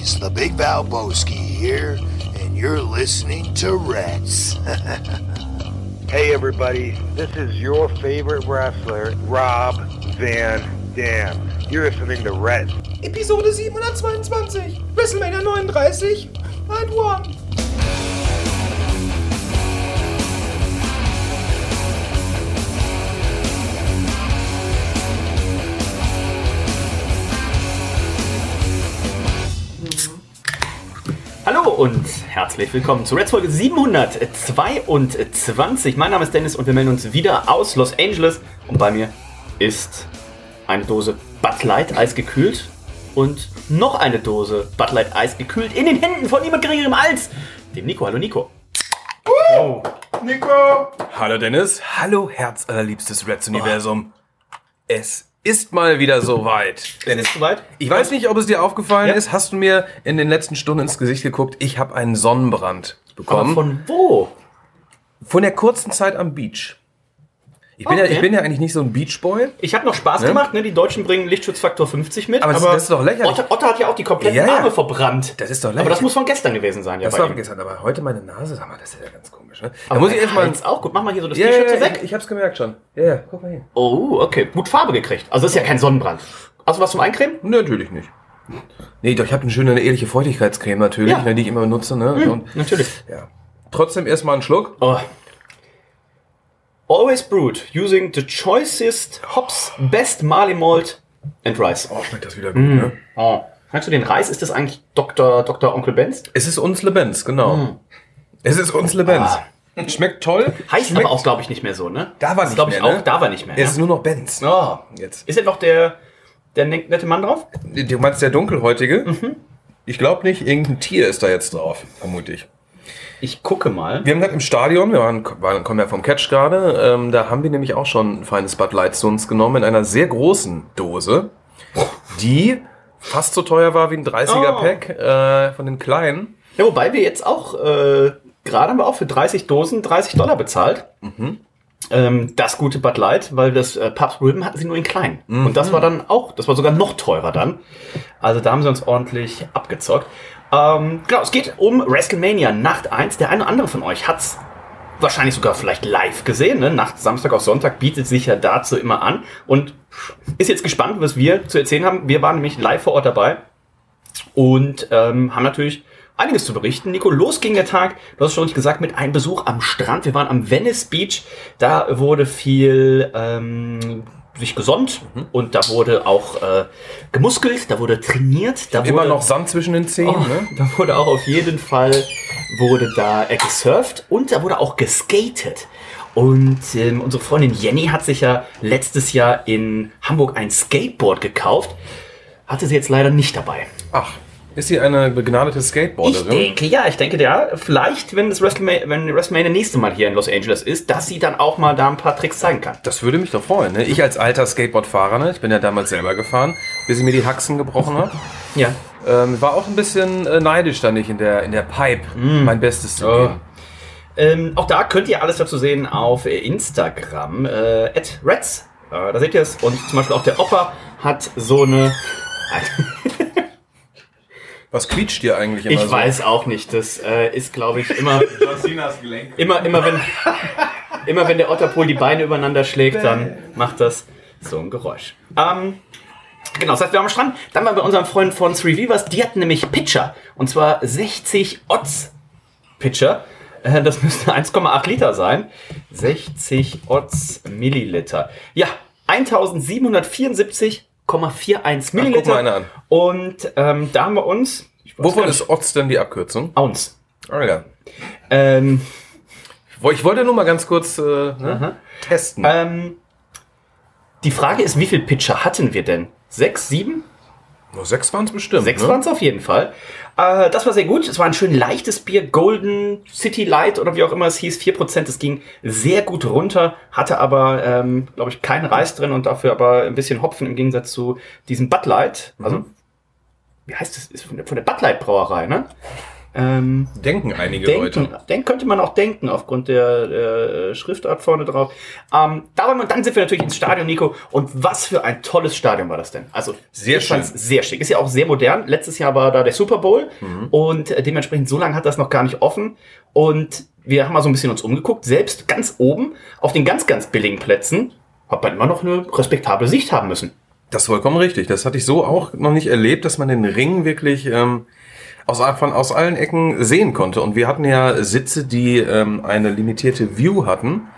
buddies, the Big Valboski here, and you're listening to Rats. Hey everybody, this is your favorite wrestler, Rob Van Dam. You're listening to Rats. Episode 722, WrestleMania 39 and 1. und herzlich willkommen zu Reds Folge 722. Mein Name ist Dennis und wir melden uns wieder aus Los Angeles. Und bei mir ist eine Dose Bud Light eisgekühlt und noch eine Dose Bud Light eisgekühlt in den Händen von niemand geringerem als dem Nico. Hallo Nico. Hallo Dennis, hallo herzallerliebstes Reds-Universum. Es ist mal wieder soweit. Dennis, soweit? Ich weiß nicht, ob es dir aufgefallen Ja. ist. Hast du mir in den letzten Stunden ins Gesicht geguckt? Ich habe einen Sonnenbrand Aber bekommen. Von, von wo? der kurzen Zeit am Beach. Ich bin, ja, Okay. ich bin ja eigentlich nicht so ein Beachboy. Ich habe noch Spaß gemacht, ne? Die Deutschen bringen Lichtschutzfaktor 50 mit. Aber das- das ist doch lächerlich. Otter, Otter hat ja auch die kompletten Ja, ja. Arme verbrannt. Das ist doch Aber das lächerlich. muss von gestern gewesen sein, ja. Das war ihm. vergessen, aber heute meine Nase, sag mal, das ist ja ganz komisch. Ne? Da Aber muss ich erstmal. Hals auch gut. Mach mal hier so das Ja, T-Shirt ja, ja, weg. ich, ich hab's gemerkt schon. Ja, ja, guck mal hier. Oh, okay. Gut Farbe gekriegt. Also das ist ja kein Sonnenbrand. Hast du was zum Eincremen? Natürlich nicht. Nee, doch, ich habe eine schöne, eine ehrliche Feuchtigkeitscreme natürlich, Ja. ne, die ich immer benutze. Ne? Und, Natürlich. ja. Trotzdem erstmal einen Schluck. Oh. Always brewed using the choicest hops, best barley malt and rice. Oh, schmeckt das wieder gut, ne? Oh. Magst du den Reis? Ist das eigentlich Dr. Dr. Onkel Benz? Es ist uns Lebenz, genau. Es ist uns Lebenz. Schmeckt toll. Heißt Schmeckt, aber auch, glaube ich, nicht mehr so, ne? Da war nicht glaub ich mehr, ne? auch, da war nicht mehr. Es ist ne? nur noch Benz. oh. Jetzt. Ist denn noch der, der ne- nette Mann drauf? Du meinst der dunkelhäutige? Mhm. Ich glaube nicht, irgendein Tier ist da jetzt drauf, vermute ich. Ich gucke mal. Wir haben gerade im Stadion, wir waren, waren, kommen ja vom Catch gerade, ähm, da haben wir nämlich auch schon ein feines Bud Light zu uns genommen in einer sehr großen Dose, die fast so teuer war wie ein 30er-Pack äh, von den kleinen. Ja, wobei wir jetzt auch, äh, gerade haben wir auch für 30 Dosen 30 Dollar bezahlt. Ähm, das gute Bud Light, weil das äh, Pabst Ribbon hatten sie nur in klein. Und das war dann auch, das war sogar noch teurer dann. Also da haben sie uns ordentlich abgezockt. Ähm, genau, es geht um WrestleMania Nacht 1. Der eine oder andere von euch hat's wahrscheinlich sogar vielleicht live gesehen. Ne? Nacht Samstag auf Sonntag bietet sich ja dazu immer an. Und ist jetzt gespannt, was wir zu erzählen haben. Wir waren nämlich live vor Ort dabei und ähm, haben natürlich einiges zu berichten. Nico, los ging der Tag, du hast schon nicht gesagt, mit einem Besuch am Strand. Wir waren am Venice Beach, da wurde viel ähm, sich gesonnt und da wurde auch äh, gemuskelt, da wurde trainiert, da Immer wurde, noch Sand zwischen den Zehen. Oh, Ne? da wurde auch auf jeden Fall wurde da äh, gesurft und da wurde auch geskatet. Und ähm, unsere Freundin Jenny hat sich ja letztes Jahr in Hamburg ein Skateboard gekauft. Hatte sie jetzt leider nicht dabei. Ach, ist sie eine begnadete Ich Skateboarderin? denke, ja, ich denke, ja, vielleicht, wenn das WrestleMania, wenn WrestleMania nächste Mal hier in Los Angeles ist, dass sie dann auch mal da ein paar Tricks zeigen kann. Das würde mich doch freuen. Ne? Ich als alter Skateboardfahrer, ne? ich bin ja damals selber gefahren, bis ich mir die Haxen gebrochen habe. Ja. Ähm, war auch ein bisschen äh, neidisch, da nicht in der, in der Pipe mein Bestes zu Oh. geben. Ähm, auch da könnt ihr alles dazu sehen auf Instagram, äh, at Reds. Äh, da seht ihr es. Und zum Beispiel auch der Opa hat so eine. Was quietscht dir eigentlich immer Ich so? weiß auch nicht. Das äh, ist, glaube ich, immer, immer, immer wenn, immer wenn der Otterpool die Beine übereinander schlägt, dann macht das so ein Geräusch. Ähm, genau, das heißt, wir waren am Strand. Dann waren wir bei unserem Freund von Three Rivers. Die hatten nämlich Pitcher. Und zwar 60 Odds Pitcher. Äh, Das müsste 1,8 Liter sein. 60 Odds Milliliter. Ja, 1774,41 Milliliter. mal einer an. Und ähm, da haben wir uns. Wovon ist Otz denn die Abkürzung? Ounce. Ah, ja. Ähm, Ich wollte nur mal ganz kurz äh, ne, testen. ähm, die Frage ist, wie viel Pitcher hatten wir denn? Sechs, sieben? Nur sechs waren es bestimmt. Sechs ne? waren es auf jeden Fall. Äh, das war sehr gut. Es war ein schön leichtes Bier, Golden City Light oder wie auch immer es hieß, 4%. Es ging sehr gut runter, hatte aber, ähm, glaube ich, keinen Reis drin und dafür aber ein bisschen Hopfen im Gegensatz zu diesem Bud Light. Also, wie heißt das? Ist von der, von der Bud Light Brauerei, ne? Ähm, Denken einige denken, Leute. denk, könnte man auch denken, aufgrund der, der Schriftart vorne drauf. Ähm, da waren wir, dann sind wir natürlich ins Stadion, Nico. Und was für ein tolles Stadion war das denn? Also, Sehr ich schön. Sehr schick. Ist ja auch sehr modern. Letztes Jahr war da der Super Bowl. Mhm. Und äh, dementsprechend, so lange hat das noch gar nicht offen. Und wir haben mal so ein bisschen uns umgeguckt. Selbst ganz oben, auf den ganz, ganz billigen Plätzen, hat man immer noch eine respektable Sicht haben müssen. Das ist vollkommen richtig. Das hatte ich so auch noch nicht erlebt, dass man den Ring wirklich ähm, aus, von, aus allen Ecken sehen konnte. Und wir hatten ja Sitze, die ähm, eine limitierte View hatten.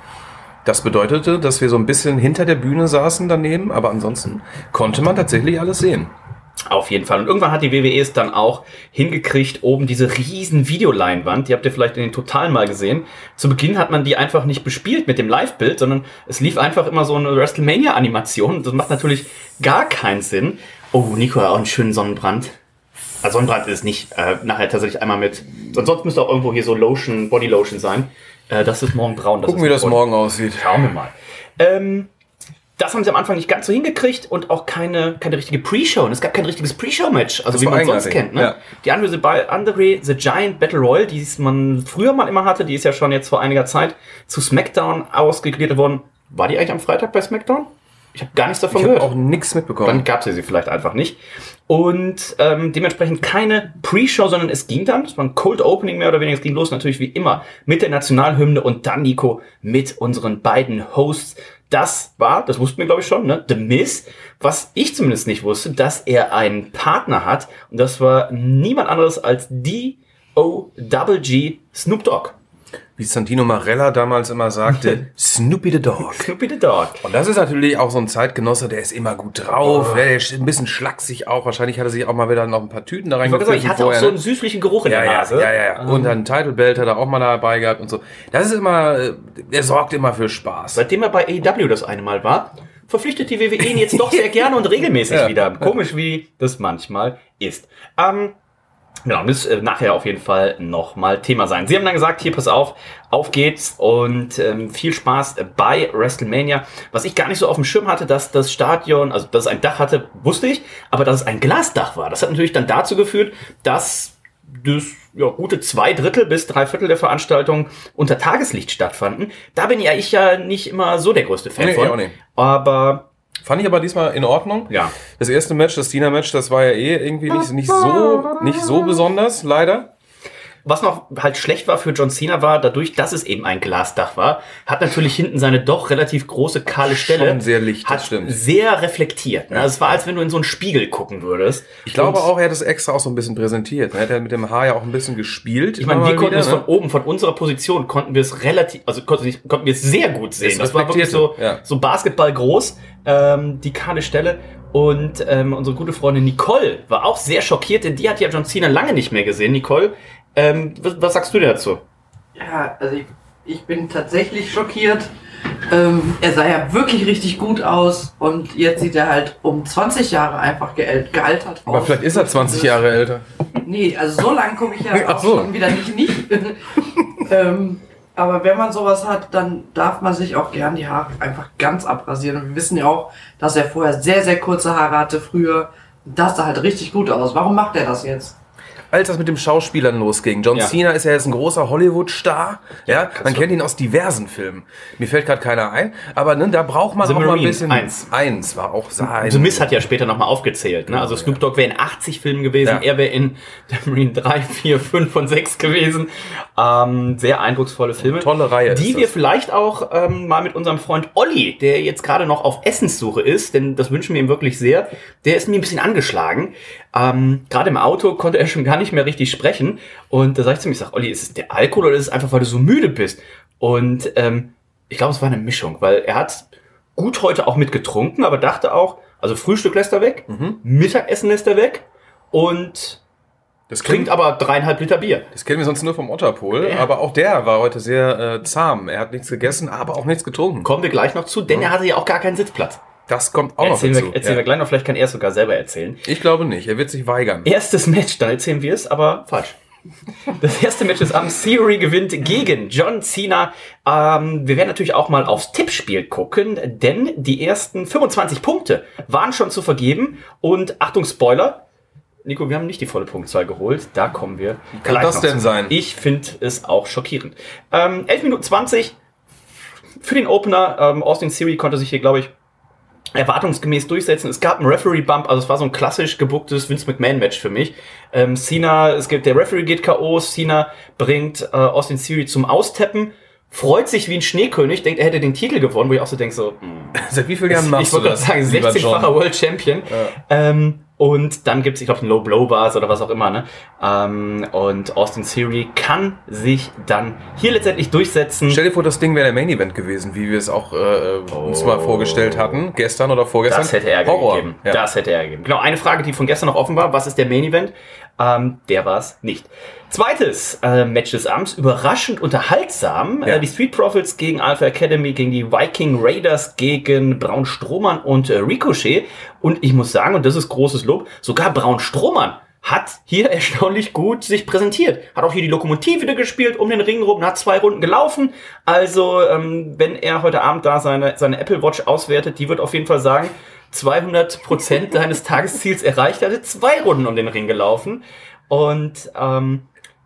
Das bedeutete, dass wir so ein bisschen hinter der Bühne saßen daneben, aber ansonsten konnte man tatsächlich alles sehen. Auf jeden Fall. Und irgendwann hat die WWE es dann auch hingekriegt, oben diese riesen Videoleinwand, die habt ihr vielleicht in den Totalen mal gesehen. Zu Beginn hat man die einfach nicht bespielt mit dem Live-Bild, sondern es lief einfach immer so eine WrestleMania-Animation. Das macht natürlich gar keinen Sinn. Oh, Nico hat auch einen schönen Sonnenbrand. Also Sonnenbrand ist es nicht. Äh, nachher tatsächlich einmal mit. Sonst müsste auch irgendwo hier so Lotion, Body Lotion sein. Äh, das ist morgen braun. Gucken, ist wie das morgen aussieht. Schauen wir mal. Ähm, das haben sie am Anfang nicht ganz so hingekriegt und auch keine, keine richtige Pre-Show. Und es gab kein richtiges Pre-Show-Match, also Das wie man sonst kennt. Ne? ja. Die Andre bei Andre the Giant Battle Royale, die man früher mal immer hatte, die ist ja schon jetzt vor einiger Zeit zu SmackDown ausgegliedert worden. War die eigentlich am Freitag bei SmackDown? Ich habe gar nichts davon Ich habe gehört. auch nichts mitbekommen. Dann gab es sie vielleicht einfach nicht. Und ähm, dementsprechend keine Pre-Show, sondern es ging dann, es war ein Cold Opening mehr oder weniger, es ging los natürlich wie immer mit der Nationalhymne und dann Nico mit unseren beiden Hosts. Das war, das wussten wir glaube ich schon, ne? The Miz. Was ich zumindest nicht wusste, dass er einen Partner hat und das war niemand anderes als D.O.G. Snoop Dogg. Wie Santino Marella damals immer sagte, Snoopy the Dog. Snoopy the Dog. Und das ist natürlich auch so ein Zeitgenosse, der ist immer gut drauf. Der ist ein bisschen schlaksig auch. Wahrscheinlich hat er sich auch mal wieder noch ein paar Tüten da Ich sagen, ich reingepfiffen hatte auch vorher, so ne? einen süßlichen Geruch in ja, der Nase. ja, ja, ja. Und dann Title Belt hat er auch mal dabei gehabt und so. Das ist immer, äh, er sorgt immer für Spaß. Seitdem er bei AEW das eine Mal war, verpflichtet die WWE ihn jetzt doch sehr gerne und regelmäßig Ja. wieder. Komisch, wie das manchmal ist. Ähm, genau, das äh, nachher auf jeden Fall nochmal Thema sein. Sie haben dann gesagt, hier, pass auf, auf geht's und ähm, viel Spaß bei WrestleMania. Was ich gar nicht so auf dem Schirm hatte, dass das Stadion, also dass es ein Dach hatte, wusste ich, aber dass es ein Glasdach war. Das hat natürlich dann dazu geführt, dass das ja, gute zwei Drittel bis drei Viertel der Veranstaltung unter Tageslicht stattfanden. Da bin ja ich ja nicht immer so der größte Fan Nee, von. ich auch nicht. Aber Fand ich aber diesmal in Ordnung. Ja. Das erste Match, das Tina-Match, das war ja eh irgendwie nicht, nicht, so, nicht so besonders, leider. Was noch halt schlecht war für John Cena war, dadurch, dass es eben ein Glasdach war, hat natürlich hinten seine doch relativ große kahle Stelle. Schon sehr licht, das hat stimmt. sehr reflektiert. Ne? Es war, als wenn du in so einen Spiegel gucken würdest. Ich glaube Und auch, er hat es extra auch so ein bisschen präsentiert. Er hat ja mit dem Haar ja auch ein bisschen gespielt. Ich meine, wir konnten wieder, es ne? von oben, von unserer Position, konnten wir es relativ, also konnten, konnten wir es sehr gut sehen. Es Das war wirklich so, ja. so Basketball groß, ähm, die kahle Stelle. Und ähm, unsere gute Freundin Nicole war auch sehr schockiert, denn die hat ja John Cena lange nicht mehr gesehen. Nicole, ähm, was, was sagst du dir dazu? Ja, also ich, ich bin tatsächlich schockiert. Ähm, er sah ja wirklich richtig gut aus und jetzt sieht er halt um 20 Jahre einfach geal gealtert aus. Aber vielleicht ist er 20 Jahre älter. Nee, also so lang gucke ich ja auch so. schon wieder nicht. nicht. ähm, aber wenn man sowas hat, dann darf man sich auch gern die Haare einfach ganz abrasieren. Und wir wissen ja auch, dass er vorher sehr, sehr kurze Haare hatte früher. Das sah halt richtig gut aus. Warum macht er das jetzt? Als das mit dem Schauspielern losging. John Ja. Cena ist ja jetzt ein großer Hollywood-Star. Ja, man kennt ihn aus diversen Filmen. Mir fällt gerade keiner ein. Aber ne, da braucht man The auch mal ein Marine, bisschen. eins. Eins war auch sein. The Miz hat ja später nochmal aufgezählt. Ne? Also Snoop Dogg wäre in 80 Filmen gewesen, er wäre in The Marine 3, 4, 5 und 6 gewesen. Ähm, sehr eindrucksvolle Filme. Tolle Reihe Die wir vielleicht auch ähm, mal mit unserem Freund Olli, der jetzt gerade noch auf Essenssuche ist, denn das wünschen wir ihm wirklich sehr, der ist mir ein bisschen angeschlagen. Ähm, gerade im Auto konnte er schon gar nicht mehr richtig sprechen. Und da sag ich zu mir, ich sag, Olli, ist es der Alkohol oder ist es einfach, weil du so müde bist? Und ähm, ich glaube, es war eine Mischung, weil er hat gut heute auch mitgetrunken, aber dachte auch, also Frühstück lässt er weg, Mhm. Mittagessen lässt er weg und Das trinkt klingt aber dreieinhalb Liter Bier. Das kennen wir sonst nur vom Otterpol, Ja. aber auch der war heute sehr äh, zahm. Er hat nichts gegessen, aber auch nichts getrunken. Kommen wir gleich noch zu, denn er hatte ja auch gar keinen Sitzplatz. Das kommt auch Erzählen, noch wir, dazu. erzählen wir ja. gleich noch, vielleicht kann er es sogar selber erzählen. Ich glaube nicht, er wird sich weigern. Erstes Match, dann erzählen wir es, aber falsch. Das erste Match ist am Theory gewinnt gegen John Cena. Ähm, wir werden natürlich auch mal aufs Tippspiel gucken, denn die ersten 25 Punkte waren schon zu vergeben. Und Achtung, Spoiler, Nico, wir haben nicht die volle Punktzahl geholt. Da kommen wir. kann gleich das denn zu. sein? Ich finde es auch schockierend. Ähm, 11 Minuten 20 für den Opener. Ähm, Austin Theory konnte sich hier, glaube ich, erwartungsgemäß durchsetzen. Es gab einen Referee-Bump, also es war so ein klassisch gebucktes Vince McMahon-Match für mich. Ähm, Cena, es gibt, der Referee geht K.O., Cena bringt äh, Austin Theory zum Austeppen, freut sich wie ein Schneekönig, denkt, er hätte den Titel gewonnen, wo ich auch so denke, so, hm, Seit wie vielen Jahren ich machst wollte du gerade sagen, lieber John? 16-facher World Champion. Ähm, und dann gibt's, ich glaube, ein Low Blow war es oder was auch immer, ne? Ähm, und Austin Theory kann sich dann hier letztendlich durchsetzen. Stell dir vor, das Ding wäre der Main Event gewesen, wie wir es auch äh, uns mal vorgestellt hatten, gestern oder vorgestern. Das hätte Ärger Horror. gegeben. Ja. Das hätte Ärger gegeben. Genau, eine Frage, die von gestern noch offen war. Was ist der Main Event? Ähm, der war es nicht. Zweites äh, Match des Abends. Überraschend unterhaltsam. Ja. Äh, die Street Profits gegen Alpha Academy, gegen die Viking Raiders, gegen Braun Strohmann und äh, Ricochet. Und ich muss sagen, und das ist großes Lob, sogar Braun Strohmann hat hier erstaunlich gut sich präsentiert. Hat auch hier die Lokomotive wieder gespielt um den Ring rum, hat zwei Runden gelaufen. Also, ähm, wenn er heute Abend da seine, seine Apple Watch auswertet, die wird auf jeden Fall sagen, 200 Prozent deines Tagesziels erreicht. Er hatte zwei Runden um den Ring gelaufen. Und ähm,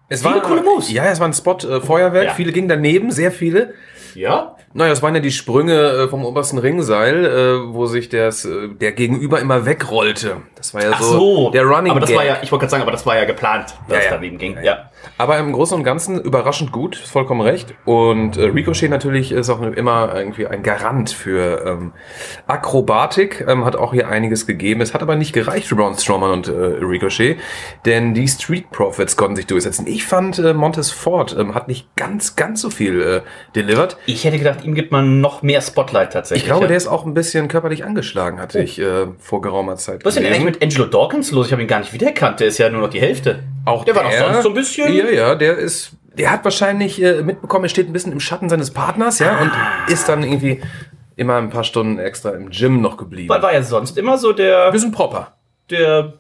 Es Viele war, coole Moves. Ja, es war ein Spot äh, Feuerwerk, Ja. viele gingen daneben, sehr viele. ja, Naja, es waren ja die Sprünge äh, vom obersten Ringseil, äh, wo sich das, äh, der Gegenüber immer wegrollte. Das war ja ach so, so. der Running Aber das Gag. war ja, ich wollte gerade sagen, aber das war ja geplant, dass Ja, es daneben ging. Ja. Aber im Großen und Ganzen überraschend gut, vollkommen recht. Und äh, Ricochet natürlich ist auch immer irgendwie ein Garant für ähm, Akrobatik, ähm, hat auch hier einiges gegeben. Es hat aber nicht gereicht für Braun Strowman und äh, Ricochet, denn die Street Profits konnten sich durchsetzen. Ich fand, äh, Montez Ford ähm, hat nicht ganz, ganz so viel äh, delivered. Ich hätte gedacht, ihm gibt man noch mehr Spotlight tatsächlich. Ich glaube, ja. der ist auch ein bisschen körperlich angeschlagen, hatte ich äh, vor geraumer Zeit Was ist denn eigentlich mit Angelo Dawkins los? Ich habe ihn gar nicht wiedererkannt. Der ist ja nur noch die Hälfte. Auch der war doch sonst so ein bisschen. Ja, ja, der ist, der hat wahrscheinlich äh, mitbekommen, er steht ein bisschen im Schatten seines Partners, ja, Ah. und ist dann irgendwie immer ein paar Stunden extra im Gym noch geblieben. Weil war ja sonst immer so der, Wir sind proper. der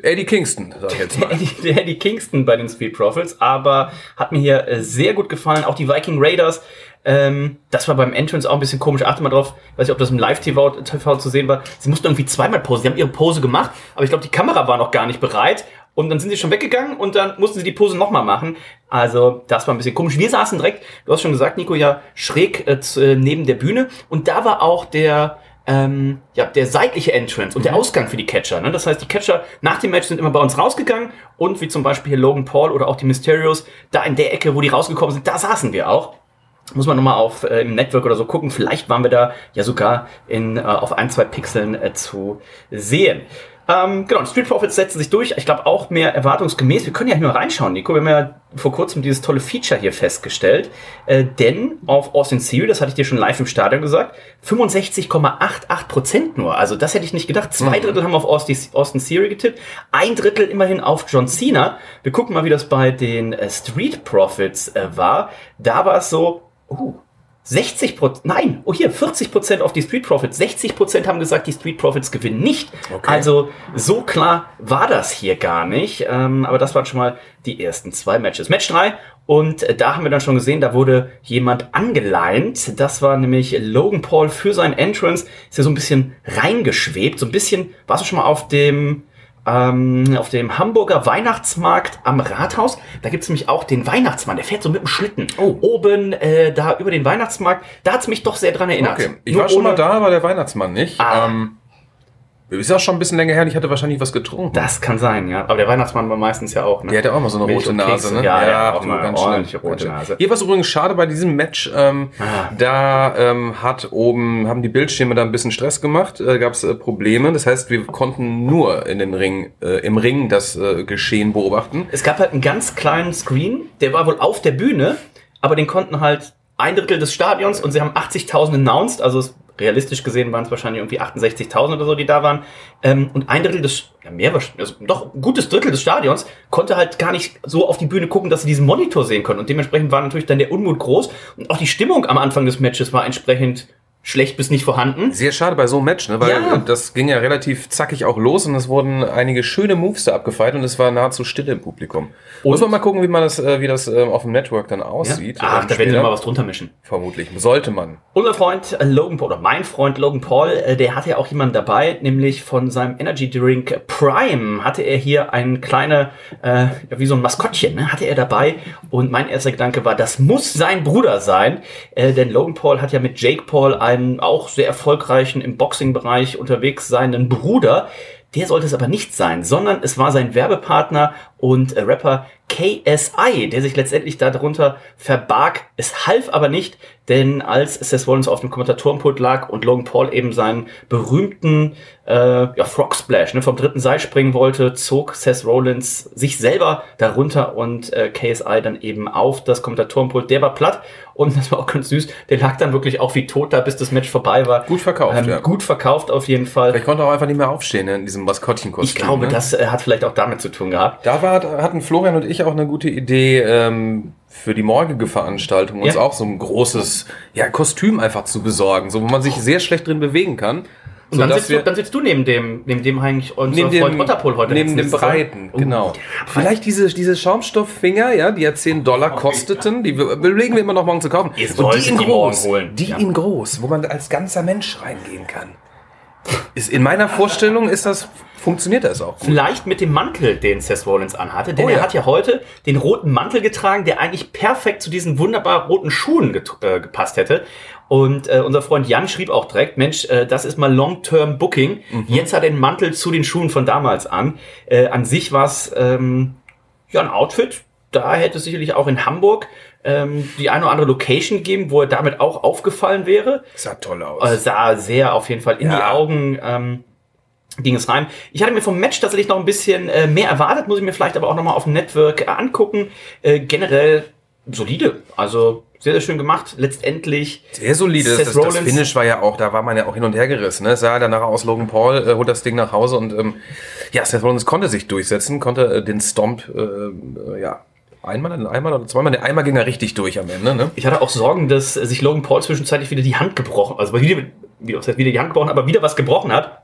Eddie Kingston, sag ich jetzt der mal. Eddie, der Eddie Kingston bei den Street Profits, aber hat mir hier äh, sehr gut gefallen. Auch die Viking Raiders, ähm, das war beim Entrance auch ein bisschen komisch. Achte mal drauf, weiß nicht, ob das im Live-TV TV zu sehen war. Sie mussten irgendwie zweimal Pose. Sie haben ihre Pose gemacht, aber ich glaube, die Kamera war noch gar nicht bereit. Und dann sind sie schon weggegangen und dann mussten sie die Pose nochmal machen. Also, das war ein bisschen komisch. Wir saßen direkt, du hast schon gesagt, Nico, ja, schräg äh, äh, neben der Bühne. Und da war auch der, ähm, ja, der seitliche Entrance und der Ausgang für die Catcher. Ne? Das heißt, die Catcher nach dem Match sind immer bei uns rausgegangen und wie zum Beispiel hier Logan Paul oder auch die Mysterios, da in der Ecke, wo die rausgekommen sind, da saßen wir auch. Muss man nochmal auf äh, im Network oder so gucken. Vielleicht waren wir da ja sogar in, äh, auf ein, zwei Pixeln äh, zu sehen. Ähm, genau, Street Profits setzen sich durch. Ich glaube auch mehr erwartungsgemäß. Wir können ja hier mal reinschauen, Nico. Wir haben ja vor kurzem dieses tolle Feature hier festgestellt. Äh, denn auf Austin Theory, das hatte ich dir schon live im Stadion gesagt, 65,88 Prozent nur. Also das hätte ich nicht gedacht. Zwei Drittel haben auf Austin, Austin Theory getippt. Ein Drittel immerhin auf John Cena. Wir gucken mal, wie das bei den äh, Street Profits äh, war. Da war es so, uh, 60 Prozent, nein, oh hier, 40 Prozent auf die Street Profits. 60 Prozent haben gesagt, die Street Profits gewinnen nicht. Okay. Also so klar war das hier gar nicht. Ähm, aber das waren schon mal die ersten zwei Matches. Match 3 und äh, da haben wir dann schon gesehen, da wurde jemand angeleint. Das war nämlich Logan Paul für seinen Entrance. Ist ja so ein bisschen reingeschwebt. So ein bisschen, warst du schon mal auf dem ähm, auf dem Hamburger Weihnachtsmarkt am Rathaus. Da gibt's nämlich auch den Weihnachtsmann, der fährt so mit dem Schlitten. Oh. Oben äh, da über den Weihnachtsmarkt. Da hat's mich doch sehr dran erinnert. Okay. Ich Nur war schon mal da, aber der Weihnachtsmann nicht. Ah. Ähm, ist auch schon ein bisschen länger her und ich hatte wahrscheinlich was getrunken. Das kann sein, ja. Aber der Weihnachtsmann war meistens ja auch, ne? Der hatte auch mal so eine Milch rote Nase, ne? Ja, ja, auch mal ganz ordentliche schlimm, rote. Nase. Hier war es übrigens schade bei diesem Match. Ähm, Ah. Da ähm, hat oben, haben die Bildschirme da ein bisschen Stress gemacht, äh, gab es äh, Probleme. Das heißt, wir konnten nur in den Ring, äh, im Ring das äh, Geschehen beobachten. Es gab halt einen ganz kleinen Screen, der war wohl auf der Bühne, aber den konnten halt ein Drittel des Stadions und sie haben 80.000 announced, also es- realistisch gesehen waren es wahrscheinlich irgendwie 68.000 oder so, die da waren. Ähm, und ein Drittel des, ja mehr, wahrscheinlich, also doch ein gutes Drittel des Stadions konnte halt gar nicht so auf die Bühne gucken, dass sie diesen Monitor sehen konnten. Und dementsprechend war natürlich dann der Unmut groß und auch die Stimmung am Anfang des Matches war entsprechend schlecht bis nicht vorhanden. Sehr schade bei so einem Match, ne? weil Ja. das ging ja relativ zackig auch los und es wurden einige schöne Moves da abgefeiert und es war nahezu Stille im Publikum. Muss man mal gucken, wie man das, äh, wie das äh, auf dem Network dann Ja? aussieht. Ach, ähm, da werden wir mal was drunter mischen. Vermutlich. Sollte man. Unser Freund äh, Logan Paul, oder mein Freund Logan Paul, der hatte ja auch jemanden dabei, nämlich von seinem Energy Drink Prime hatte er hier ein kleine, äh, ja, wie so ein Maskottchen, ne, hatte er dabei. Und mein erster Gedanke war, das muss sein Bruder sein, äh, denn Logan Paul hat ja mit Jake Paul einen auch sehr erfolgreichen im Boxing-Bereich unterwegs seinen Bruder. Der sollte es aber nicht sein, sondern es war sein Werbepartner und äh, Rapper KSI, der sich letztendlich darunter verbarg. Es half aber nicht, denn als Seth Rollins auf dem Kommentatorenpult lag und Logan Paul eben seinen berühmten äh, ja, Frog Splash ne, vom dritten Seil springen wollte, zog Seth Rollins sich selber darunter und äh, KSI dann eben auf das Kommentatorenpult. Der war platt und das war auch ganz süß. Der lag dann wirklich auch wie tot da, bis das Match vorbei war. Gut verkauft, Ähm, ja. Gut verkauft auf jeden Fall. Vielleicht konnte er auch einfach nicht mehr aufstehen ne, in diesem Maskottchenkostüm. Ich glaube, ne? das äh, hat vielleicht auch damit zu tun gehabt. Da war, hatten Florian und ich auch eine gute Idee, ähm, für die morgige Veranstaltung uns Ja. auch so ein großes ja, Kostüm einfach zu besorgen, so wo man sich sehr schlecht drin bewegen kann. Und dann sitzt, du, dann sitzt du neben dem, neben dem eigentlich unser neben Freund dem, Otterpol heute. neben dem. Breiten, Oh, genau. der Vielleicht diese, diese Schaumstofffinger, ja, die ja 10 Dollar kosteten, die wir- überlegen wir immer noch morgen zu kaufen. Ihr Und die in die groß, die Ja. in groß, wo man als ganzer Mensch reingehen kann. Ist, in meiner Vorstellung ist das, funktioniert das auch gut. Vielleicht mit dem Mantel, den Seth Rollins anhatte, denn Oh er ja. hat ja heute den roten Mantel getragen, der eigentlich perfekt zu diesen wunderbar roten Schuhen äh, gepasst hätte. Und äh, unser Freund Jan schrieb auch direkt, Mensch, äh, das ist mal Long-Term Booking. Mhm. Jetzt hat er den Mantel zu den Schuhen von damals an. Äh, an sich war es ähm, ja ein Outfit. Da hätte es sicherlich auch in Hamburg ähm, die eine oder andere Location geben, wo er damit auch aufgefallen wäre. Sah toll aus. Äh, sah sehr auf jeden Fall in die Ja. Augen. Ähm, ging es rein. Ich hatte mir vom Match tatsächlich noch ein bisschen äh, mehr erwartet, muss ich mir vielleicht aber auch nochmal auf dem Network äh, angucken. Äh, generell solide, also sehr, sehr schön gemacht. Letztendlich Sehr solide. Seth Das, das, das Finish war ja auch, da war man ja auch hin und her gerissen. Ne? Es sah danach aus, Logan Paul äh, holt das Ding nach Hause und ähm, ja, Seth Rollins konnte sich durchsetzen, konnte äh, den Stomp, äh, äh, ja, einmal, einmal oder zweimal, der einmal ging er richtig durch am Ende. Ne? Ich hatte auch Sorgen, dass sich Logan Paul zwischenzeitlich wieder die Hand gebrochen, also wieder, wieder, die Hand gebrochen, aber wieder was gebrochen hat.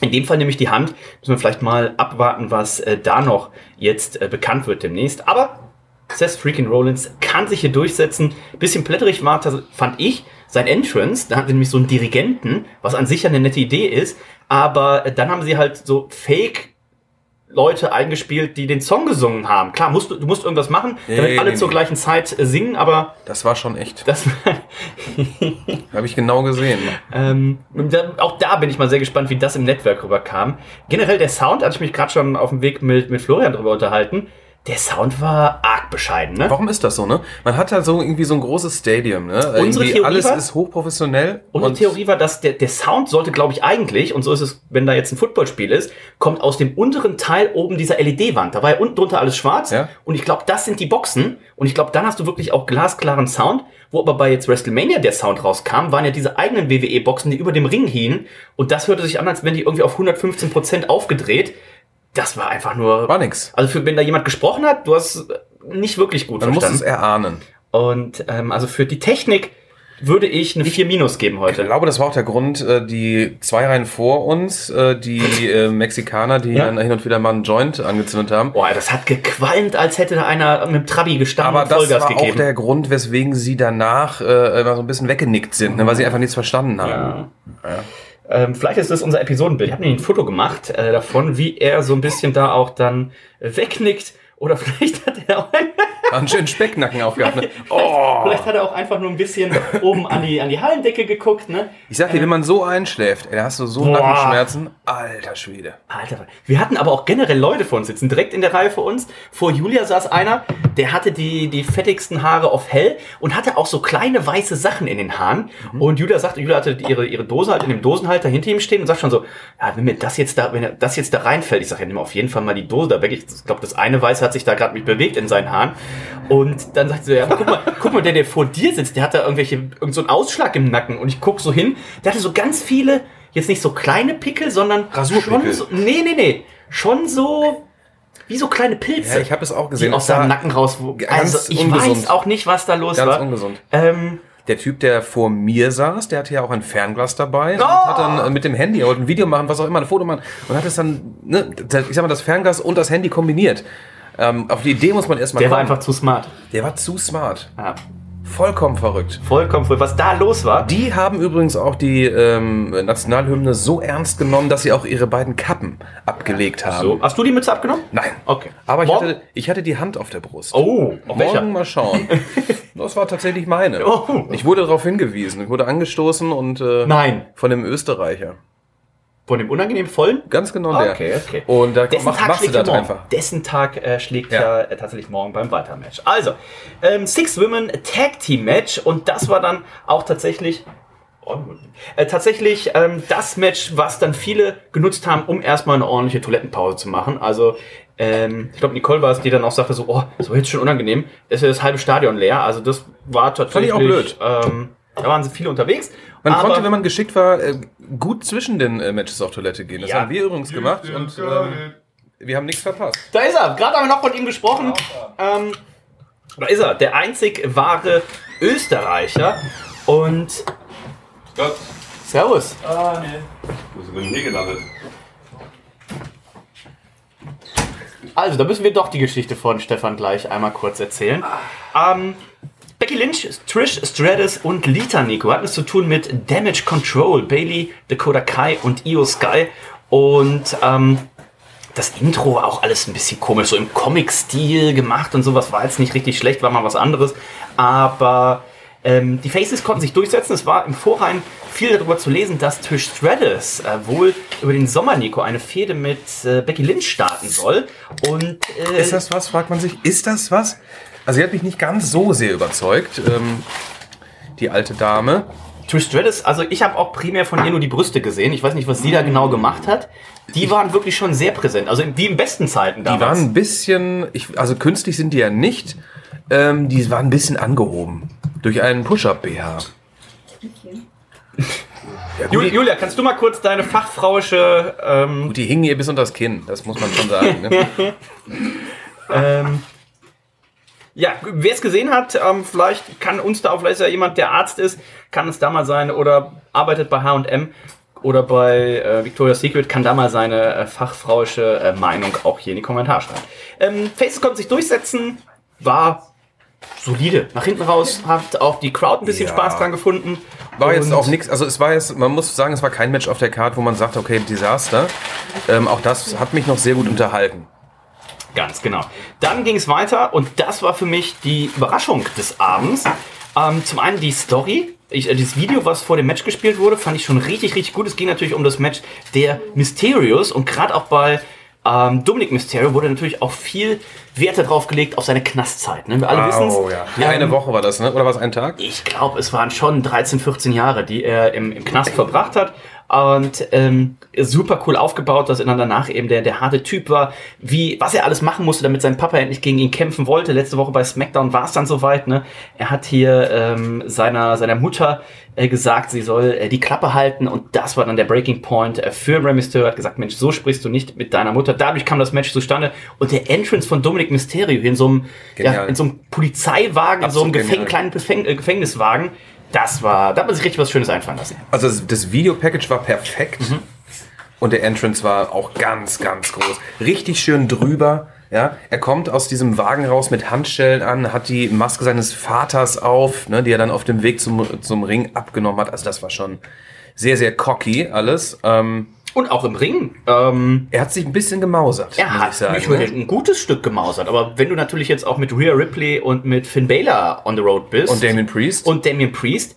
In dem Fall nämlich die Hand. Müssen wir vielleicht mal abwarten, was äh, da noch jetzt äh, bekannt wird demnächst. Aber Seth freaking Rollins kann sich hier durchsetzen. Bisschen plätterig war, fand ich, sein Entrance. Da hatten sie nämlich so einen Dirigenten, was an sich ja eine nette Idee ist. Aber äh, dann haben sie halt so Fake Leute eingespielt, die den Song gesungen haben. Klar, musst du, du musst irgendwas machen, damit Nee, alle nee, zur nee. gleichen Zeit äh, singen, aber Das war schon echt. das Habe ich genau gesehen. ähm, auch da bin ich mal sehr gespannt, wie das im Netzwerk rüberkam. Generell der Sound, hatte ich mich gerade schon auf dem Weg mit, mit Florian drüber unterhalten. Der Sound war arg bescheiden, ne? Warum ist das so, ne? Man hat halt so irgendwie so ein großes Stadium, ne? Unsere irgendwie Theorie alles war- ist hochprofessionell. Unsere Theorie war, dass der, der Sound sollte, glaube ich, eigentlich, und so ist es, wenn da jetzt ein Footballspiel ist, kommt aus dem unteren Teil oben dieser LED-Wand. Da war ja unten drunter alles schwarz. Ja. Und ich glaube, das sind die Boxen. Und ich glaube, dann hast du wirklich auch glasklaren Sound. Wo aber bei jetzt WrestleMania der Sound rauskam, waren ja diese eigenen WWE-Boxen, die über dem Ring hingen. Und das hörte sich an, als wenn die irgendwie auf 115 Prozent aufgedreht. Das war einfach nur. War nix. Also für, wenn da jemand gesprochen hat, du hast nicht wirklich gut Man muss es verstanden. erahnen. Und ähm, also für die Technik würde ich eine 4 Minus geben Ich heute. glaube, das war auch der Grund, äh, die zwei Reihen vor uns, äh, die äh, Mexikaner, die Ja. dann hin und wieder mal einen Joint angezündet haben. Boah, das hat gequalmt, als hätte da einer mit dem Trabi gestanden Aber und das Vollgas war auch gegeben. der Grund, weswegen sie danach immer so ein bisschen weggenickt sind, ne, weil sie einfach nichts verstanden haben. Ähm, vielleicht ist das unser Episodenbild. Ich habe nämlich ein Foto gemacht äh, davon, wie er so ein bisschen da auch dann wegnickt. Oder vielleicht hat er auch ein, Einen schönen Specknacken aufgehabt. Ne? Oh. vielleicht hat er auch einfach nur ein bisschen oben an die, an die Hallendecke geguckt, ne? Ich sag dir, wenn man so einschläft, ey, da hast du so Boah. Nackenschmerzen. Alter Schwede. Alter, wir hatten aber auch generell Leute vor uns sitzen, direkt in der Reihe vor uns. Vor Julia saß einer, der hatte die, die fettigsten Haare auf hell und hatte auch so kleine weiße Sachen in den Haaren. Und Julia sagte, Julia hatte ihre, ihre Dose halt in dem Dosenhalter hinter ihm stehen und sagt schon so, ja, wenn mir das jetzt da, wenn das jetzt da reinfällt, ich sag ja, nimm auf jeden Fall mal die Dose da weg. Ich glaube, das eine Weiße hat sich da gerade mit bewegt in seinen Haaren. Und dann sagt sie so, ja, guck mal, guck mal, der, der vor dir sitzt, der hat da irgendwelche, irgend so einen Ausschlag im Nacken. Und ich guck so hin, der hatte so ganz viele, jetzt nicht so kleine Pickel, sondern Rasurpickel. schon so, nee, nee, nee, schon so, wie so kleine Pilze. Ja, ich habe es auch gesehen. die aus seinem Nacken raus. Wo, ganz also ich ungesund. weiß auch nicht, was da los Ganz war. ungesund. Ähm, Der Typ, der vor mir saß, der hatte ja auch ein Fernglas dabei und hat dann äh, mit dem Handy, er wollte ein Video machen, was auch immer, ein Foto machen und hat es dann, ne, ich sag mal, das Fernglas und das Handy kombiniert. Ähm, auf die Idee muss man erstmal Der war kommen. einfach zu smart. der war zu smart. Ja. Vollkommen verrückt. Vollkommen früh. Was da los war. Die haben übrigens auch die ähm, Nationalhymne so ernst genommen, dass sie auch ihre beiden Kappen abgelegt haben. So. Hast du die Mütze abgenommen? Nein. Okay. Aber ich Morgen- hatte, ich hatte die Hand auf der Brust. Oh, auf welcher? Morgen mal schauen. Das war tatsächlich meine. Oh. Ich wurde darauf hingewiesen. Ich wurde angestoßen und äh, Nein. von dem Österreicher. Von dem unangenehm vollen? Ganz genau der. Okay, okay. Und da Dessen mach, Tag machst du ja das morgen. einfach. Dessen Tag äh, schlägt ja, Ja. äh, tatsächlich morgen beim Walter-Match. Also, ähm, Six Women Tag Team Match und das war dann auch tatsächlich oh, äh, tatsächlich ähm, das Match, was dann viele genutzt haben, um erstmal eine ordentliche Toilettenpause zu machen. Also ähm, ich glaube, Nicole war es, die dann auch sagte so, oh, war jetzt schon unangenehm. Es ist das halbe Stadion leer. Also das war tatsächlich auch blöd. Ähm, da waren sie viele unterwegs. Man konnte, wenn man geschickt war, äh, gut zwischen den äh, Matches auf Toilette gehen. Das Ja. haben wir übrigens gemacht und ähm, wir haben nichts verpasst. Da ist er. Gerade haben wir noch von ihm gesprochen. Ähm, da ist er. Der einzig wahre Österreicher. Und Gott, Servus. wo sind wir denn hier gelandet? Also, da müssen wir doch die Geschichte von Stefan gleich einmal kurz erzählen. Ähm, Becky Lynch, Trish Stratus und Lita Nico hatten es zu tun mit Damage Control, Bailey, Dakota Kai und Io Sky. Und ähm, das Intro war auch alles ein bisschen komisch, so im Comic-Stil gemacht und sowas war jetzt nicht richtig schlecht, war mal was anderes. Aber ähm, die Faces konnten sich durchsetzen. Es war im Vorhinein viel darüber zu lesen, dass Trish Stratus äh, wohl über den Sommer, Nico, eine Fehde mit äh, Becky Lynch starten soll. Und äh, Ist das was, fragt man sich. Ist das was? Also sie hat mich nicht ganz so sehr überzeugt, ähm, die alte Dame. Trish Stratus, also ich habe auch primär von ihr nur die Brüste gesehen. Ich weiß nicht, was sie da genau gemacht hat. Die waren wirklich schon sehr präsent. Also wie in besten Zeiten Die damals. waren ein bisschen, ich, also künstlich sind die ja nicht, ähm, die waren ein bisschen angehoben. Durch einen Push-Up-BH. Ja, gut, die, Julia, kannst du mal kurz deine fachfrauische ähm, gut, die hingen ihr bis unter das Kinn, das muss man schon sagen. Ne? Ähm, ja, wer es gesehen hat, ähm, vielleicht kann uns da auch, vielleicht ist ja jemand, der Arzt ist, kann es da mal sein oder arbeitet bei H&M oder bei äh, Victoria's Secret, kann da mal seine äh, fachfrauische äh, Meinung auch hier in die Kommentare schreiben. Ähm, Faces konnte sich durchsetzen, war solide. Nach hinten raus hat auch die Crowd ein bisschen Ja. Spaß dran gefunden. War jetzt auch nichts, also es war jetzt, man muss sagen, es war kein Match auf der Karte, wo man sagt, okay, Desaster. Ähm, auch das hat mich noch sehr gut unterhalten. Ganz genau. Dann ging es weiter und das war für mich die Überraschung des Abends. Ähm, zum einen die Story. Ich, äh, dieses Video, was vor dem Match gespielt wurde, fand ich schon richtig, richtig gut. Es ging natürlich um das Match der Mysterios und gerade auch bei ähm, Dominic Mysterio wurde natürlich auch viel Wert darauf gelegt auf seine Knastzeit. Ne? Wir alle wissen Oh ja. ja. Eine Woche war das, ne? Oder war es ein Tag? ich glaube, es waren schon 13, 14 Jahre, die er im, im Knast verbracht hat. Und ähm, super cool aufgebaut, dass er dann danach eben der, der harte Typ war, wie, was er alles machen musste, damit sein Papa endlich gegen ihn kämpfen wollte. Letzte Woche bei SmackDown war es dann soweit. Ne? Er hat hier ähm, seiner, seiner Mutter äh, gesagt, sie soll äh, die Klappe halten und das war dann der Breaking Point äh, für Rey Mysterio. Er hat gesagt, Mensch, so sprichst du nicht mit deiner Mutter. Dadurch kam das Match zustande und der Entrance von Dominic Mysterio in so einem, ja, in so einem Polizeiwagen, in so einem Absolut Gefäng kleinen Gefäng äh, Gefängniswagen. Das war, da hat man sich richtig was Schönes einfallen lassen. Also das, das Videopackage war perfekt und der Entrance war auch ganz, ganz groß. Richtig schön drüber. Ja, er kommt aus diesem Wagen raus mit Handschellen an, hat die Maske seines Vaters auf, ne, die er dann auf dem Weg zum, zum Ring abgenommen hat. Also das war schon sehr, sehr cocky alles. Ähm, Und auch im Ring. Ähm, er hat sich ein bisschen gemausert, er hat ich sagen. nur ne? ein gutes Stück gemausert, aber wenn du natürlich jetzt auch mit Rhea Ripley und mit Finn Balor on the road bist Und Damien Priest. und Damien Priest,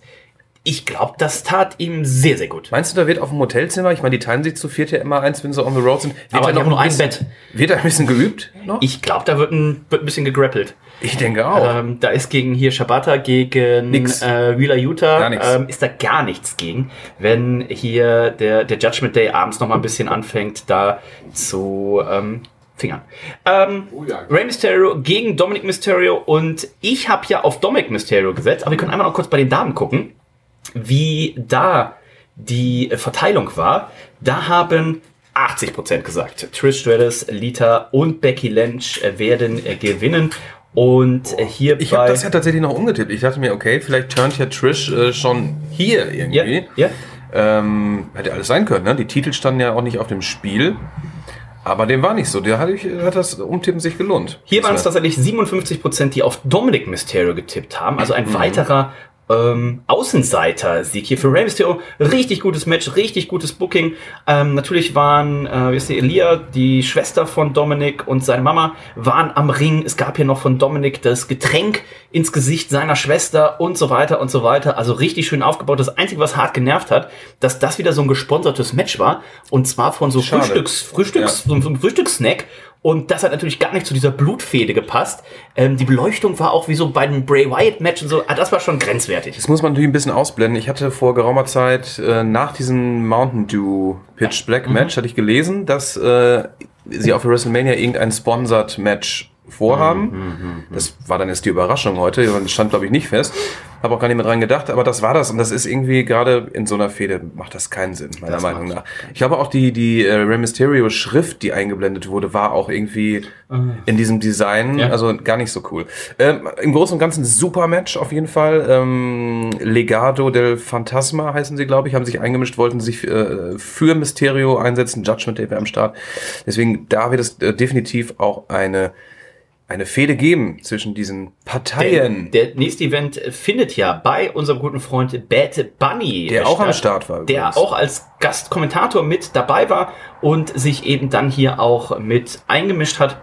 ich glaube, das tat ihm sehr, sehr gut. Meinst du, da wird auf dem Hotelzimmer, ich meine, die teilen sich zu viert ja immer eins, wenn sie on the road sind, wird Aber haben nur ein bisschen, Bett. Wird da ein bisschen geübt? Noch? Ich glaube, da wird ein, wird ein bisschen gegrappelt. Ich denke auch. Ähm, da ist gegen hier Shabata, gegen Nix. äh, Wheeler Utah, ähm, ist da gar nichts gegen. Wenn hier der, der Judgment Day abends noch mal ein bisschen anfängt, da zu ähm, fingern. Ähm, Rey Mysterio gegen Dominic Mysterio und ich habe ja auf Dominic Mysterio gesetzt, aber wir können einmal noch kurz bei den Damen gucken, wie da die Verteilung war. Da haben 80% gesagt. Trish Stratus, Lita und Becky Lynch äh, werden äh, gewinnen. Und hier Ich habe das ja tatsächlich noch umgetippt. Ich dachte mir, okay, vielleicht turnt ja Trish äh, ja schon hier ja, irgendwie. ja. Ähm, hätte alles sein können, ne? Die Titel standen ja auch nicht auf dem Spiel. Aber dem war nicht so. Der hat, hat das Umtippen sich gelohnt. Hier waren es tatsächlich 57 Prozent, die auf Dominic Mysterio getippt haben. Also ein weiterer ähm, Außenseiter-Sieg hier für Rey Mysterio. Richtig gutes Match, richtig gutes Booking. Ähm, natürlich waren, äh, wie ist die, Elia, die Schwester von Dominic und seine Mama, waren am Ring. Es gab hier noch von Dominic das Getränk ins Gesicht seiner Schwester und so weiter und so weiter. Also richtig schön aufgebaut. Das Einzige, was hart genervt hat, dass das wieder so ein gesponsertes Match war. Und zwar von so Schade. Frühstücks, Frühstücks, so ein Frühstückssnack. Und das hat natürlich gar nicht zu dieser Blutfehde gepasst. Ähm, die Beleuchtung war auch wie so bei den Bray Wyatt Match und so. Ah, das war schon grenzwertig. Das muss man natürlich ein bisschen ausblenden. Ich hatte vor geraumer Zeit äh, nach diesem Mountain Dew Pitch Black Match hatte ich gelesen, dass äh, sie auf WrestleMania irgendein Sponsored Match vorhaben. Das war dann jetzt die Überraschung heute. Das stand, glaube ich, nicht fest. Habe auch gar nicht mehr dran gedacht, aber das war das. Und das ist irgendwie gerade in so einer Fehde macht das keinen Sinn, meiner Das Meinung nach. Ich glaube auch die, die äh, Rey Mysterio Schrift, die eingeblendet wurde, war auch irgendwie in diesem Design, Ja. also gar nicht so cool. Ähm, Im Großen und Ganzen super Match auf jeden Fall. Ähm, Legado del Fantasma heißen sie, glaube ich, haben sich eingemischt, wollten sich äh, für Mysterio einsetzen. Judgment Day wäre am Start. Deswegen da wird es äh, definitiv auch eine eine Fehde geben zwischen diesen Parteien. Der, der nächste Event findet ja bei unserem guten Freund Bad Bunny Der auch am Start war Der übrigens. auch als Gastkommentator mit dabei war und sich eben dann hier auch mit eingemischt hat.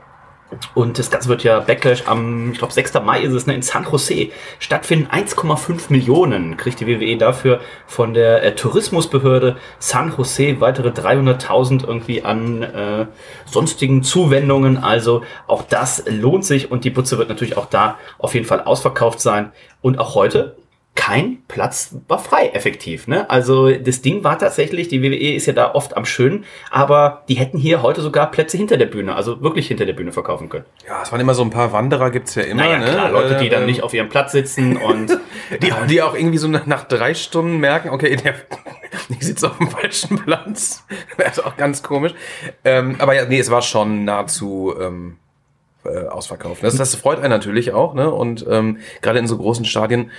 Und das Ganze wird ja Backlash am, ich glaube, 6. Mai ist es, ne, in San Jose stattfinden. 1,5 Millionen kriegt die WWE dafür von der äh, Tourismusbehörde San Jose. Weitere 300.000 irgendwie an äh, sonstigen Zuwendungen. Also auch das lohnt sich und die Butze wird natürlich auch da auf jeden Fall ausverkauft sein. Und auch heute kein Platz war frei, effektiv. Ne? Also das Ding war tatsächlich, die WWE ist ja da oft am Schönen, aber die hätten hier heute sogar Plätze hinter der Bühne, also wirklich hinter der Bühne verkaufen können. Ja, es waren immer so ein paar Wanderer, gibt's ja immer. Naja, ne? klar, Leute, die Äh, dann nicht auf ihrem Platz sitzen und Die, die auch irgendwie so nach, drei Stunden merken, okay, der, ich sitze auf dem falschen Platz. Das ist auch ganz komisch. Ähm, aber ja, nee, es war schon nahezu ähm, äh, ausverkauft. Das, das freut einen natürlich auch, ne? Und ähm, gerade in so großen Stadien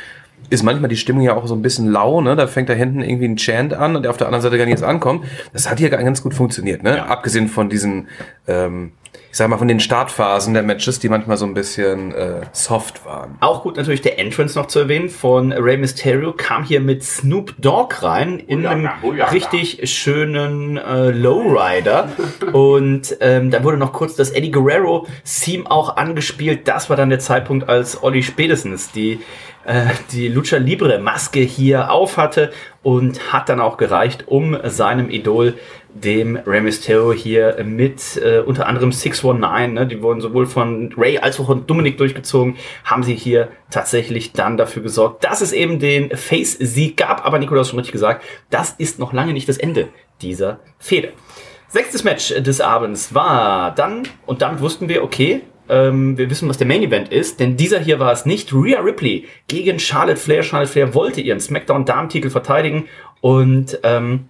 ist manchmal die Stimmung ja auch so ein bisschen lau, ne? Da fängt da hinten irgendwie ein Chant an und der auf der anderen Seite gar nicht erst ankommt. Das hat hier ganz gut funktioniert, ne? Ja. Abgesehen von diesen, ähm, ich sag mal, von den Startphasen der Matches, die manchmal so ein bisschen äh, soft waren. Auch gut natürlich der Entrance noch zu erwähnen von Rey Mysterio kam hier mit Snoop Dogg rein in einem richtig schönen äh, Lowrider und ähm, dann wurde noch kurz das Eddie Guerrero Theme auch angespielt. Das war dann der Zeitpunkt, als Olli spätestens die äh, die Lucha Libre Maske hier auf hatte und hat dann auch gereicht, um seinem Idol dem Rey Mysterio hier mit äh, unter anderem 619, ne, die wurden sowohl von Ray als auch von Dominik durchgezogen, haben sie hier tatsächlich dann dafür gesorgt, dass es eben den Face-Sieg gab. Aber Nikolaus schon richtig gesagt, das ist noch lange nicht das Ende dieser Fehde. Sechstes Match des Abends war dann, und damit wussten wir, okay, ähm, wir wissen, was der Main Event ist, denn dieser hier war es nicht. Rhea Ripley gegen Charlotte Flair. Charlotte Flair wollte ihren SmackDown-Damentitel verteidigen und ähm,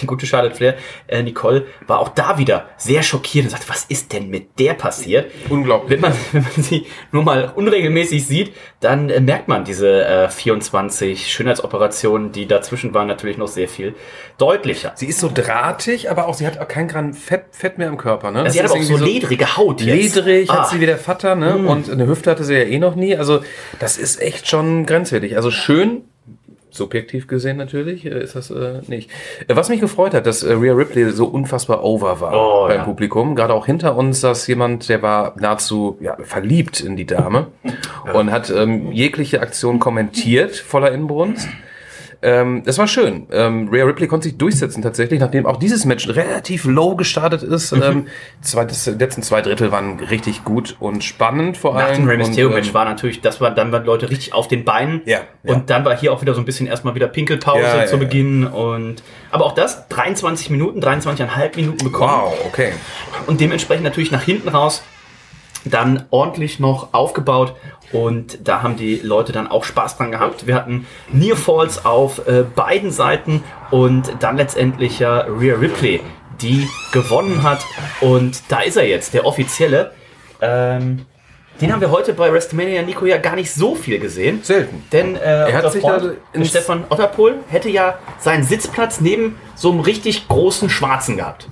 die gute Charlotte Flair, äh, Nicole, war auch da wieder sehr schockiert und sagte, was ist denn mit der passiert? Unglaublich. Wenn man, wenn man sie nur mal unregelmäßig sieht, dann äh, merkt man diese äh, 24 Schönheitsoperationen, die dazwischen waren, natürlich noch sehr viel deutlicher. Sie ist so drahtig, aber auch sie hat auch kein Gramm Fett, Fett mehr im Körper. Ne? sie hat auch so ledrige Haut jetzt. Ledrig Ah. hat sie wie der Vater, ne? Und eine Hüfte hatte sie ja eh noch nie. Also das ist echt schon grenzwertig. Also schön, subjektiv gesehen natürlich, äh, ist das äh, nicht. Äh, Was mich gefreut hat, dass äh, Rhea Ripley so unfassbar over war Oh, beim ja. Publikum. Gerade auch hinter uns saß jemand, der war nahezu ja, verliebt in die Dame und hat ähm, jegliche Aktion kommentiert, voller Inbrunst. Ähm, das war schön. Ähm, Rhea Ripley konnte sich durchsetzen tatsächlich, nachdem auch dieses Match relativ low gestartet ist. Mhm. Ähm, zwei, das letzten zwei Drittel waren richtig gut und spannend vor allem. Nach dem Rey Mysterio Und, Match ähm, war natürlich, das war, dann waren Leute richtig auf den Beinen. Ja, ja. Und dann war hier auch wieder so ein bisschen erstmal wieder Pinkelpause Ja, zu. Beginn und, aber auch das 23 Minuten, 23,5 Minuten bekommen. Wow, okay. und dementsprechend natürlich nach hinten raus dann ordentlich noch aufgebaut und da haben die Leute dann auch Spaß dran gehabt. Wir hatten Near Falls auf äh, beiden Seiten und dann letztendlich ja Rhea Ripley, die gewonnen hat und da ist er jetzt, der offizielle. Ähm, den haben wir heute bei WrestleMania Nico ja gar nicht so viel gesehen. Selten. Denn äh, hat unser sich Freund, Stefan Otterpohl hätte ja seinen Sitzplatz neben so einem richtig großen Schwarzen gehabt.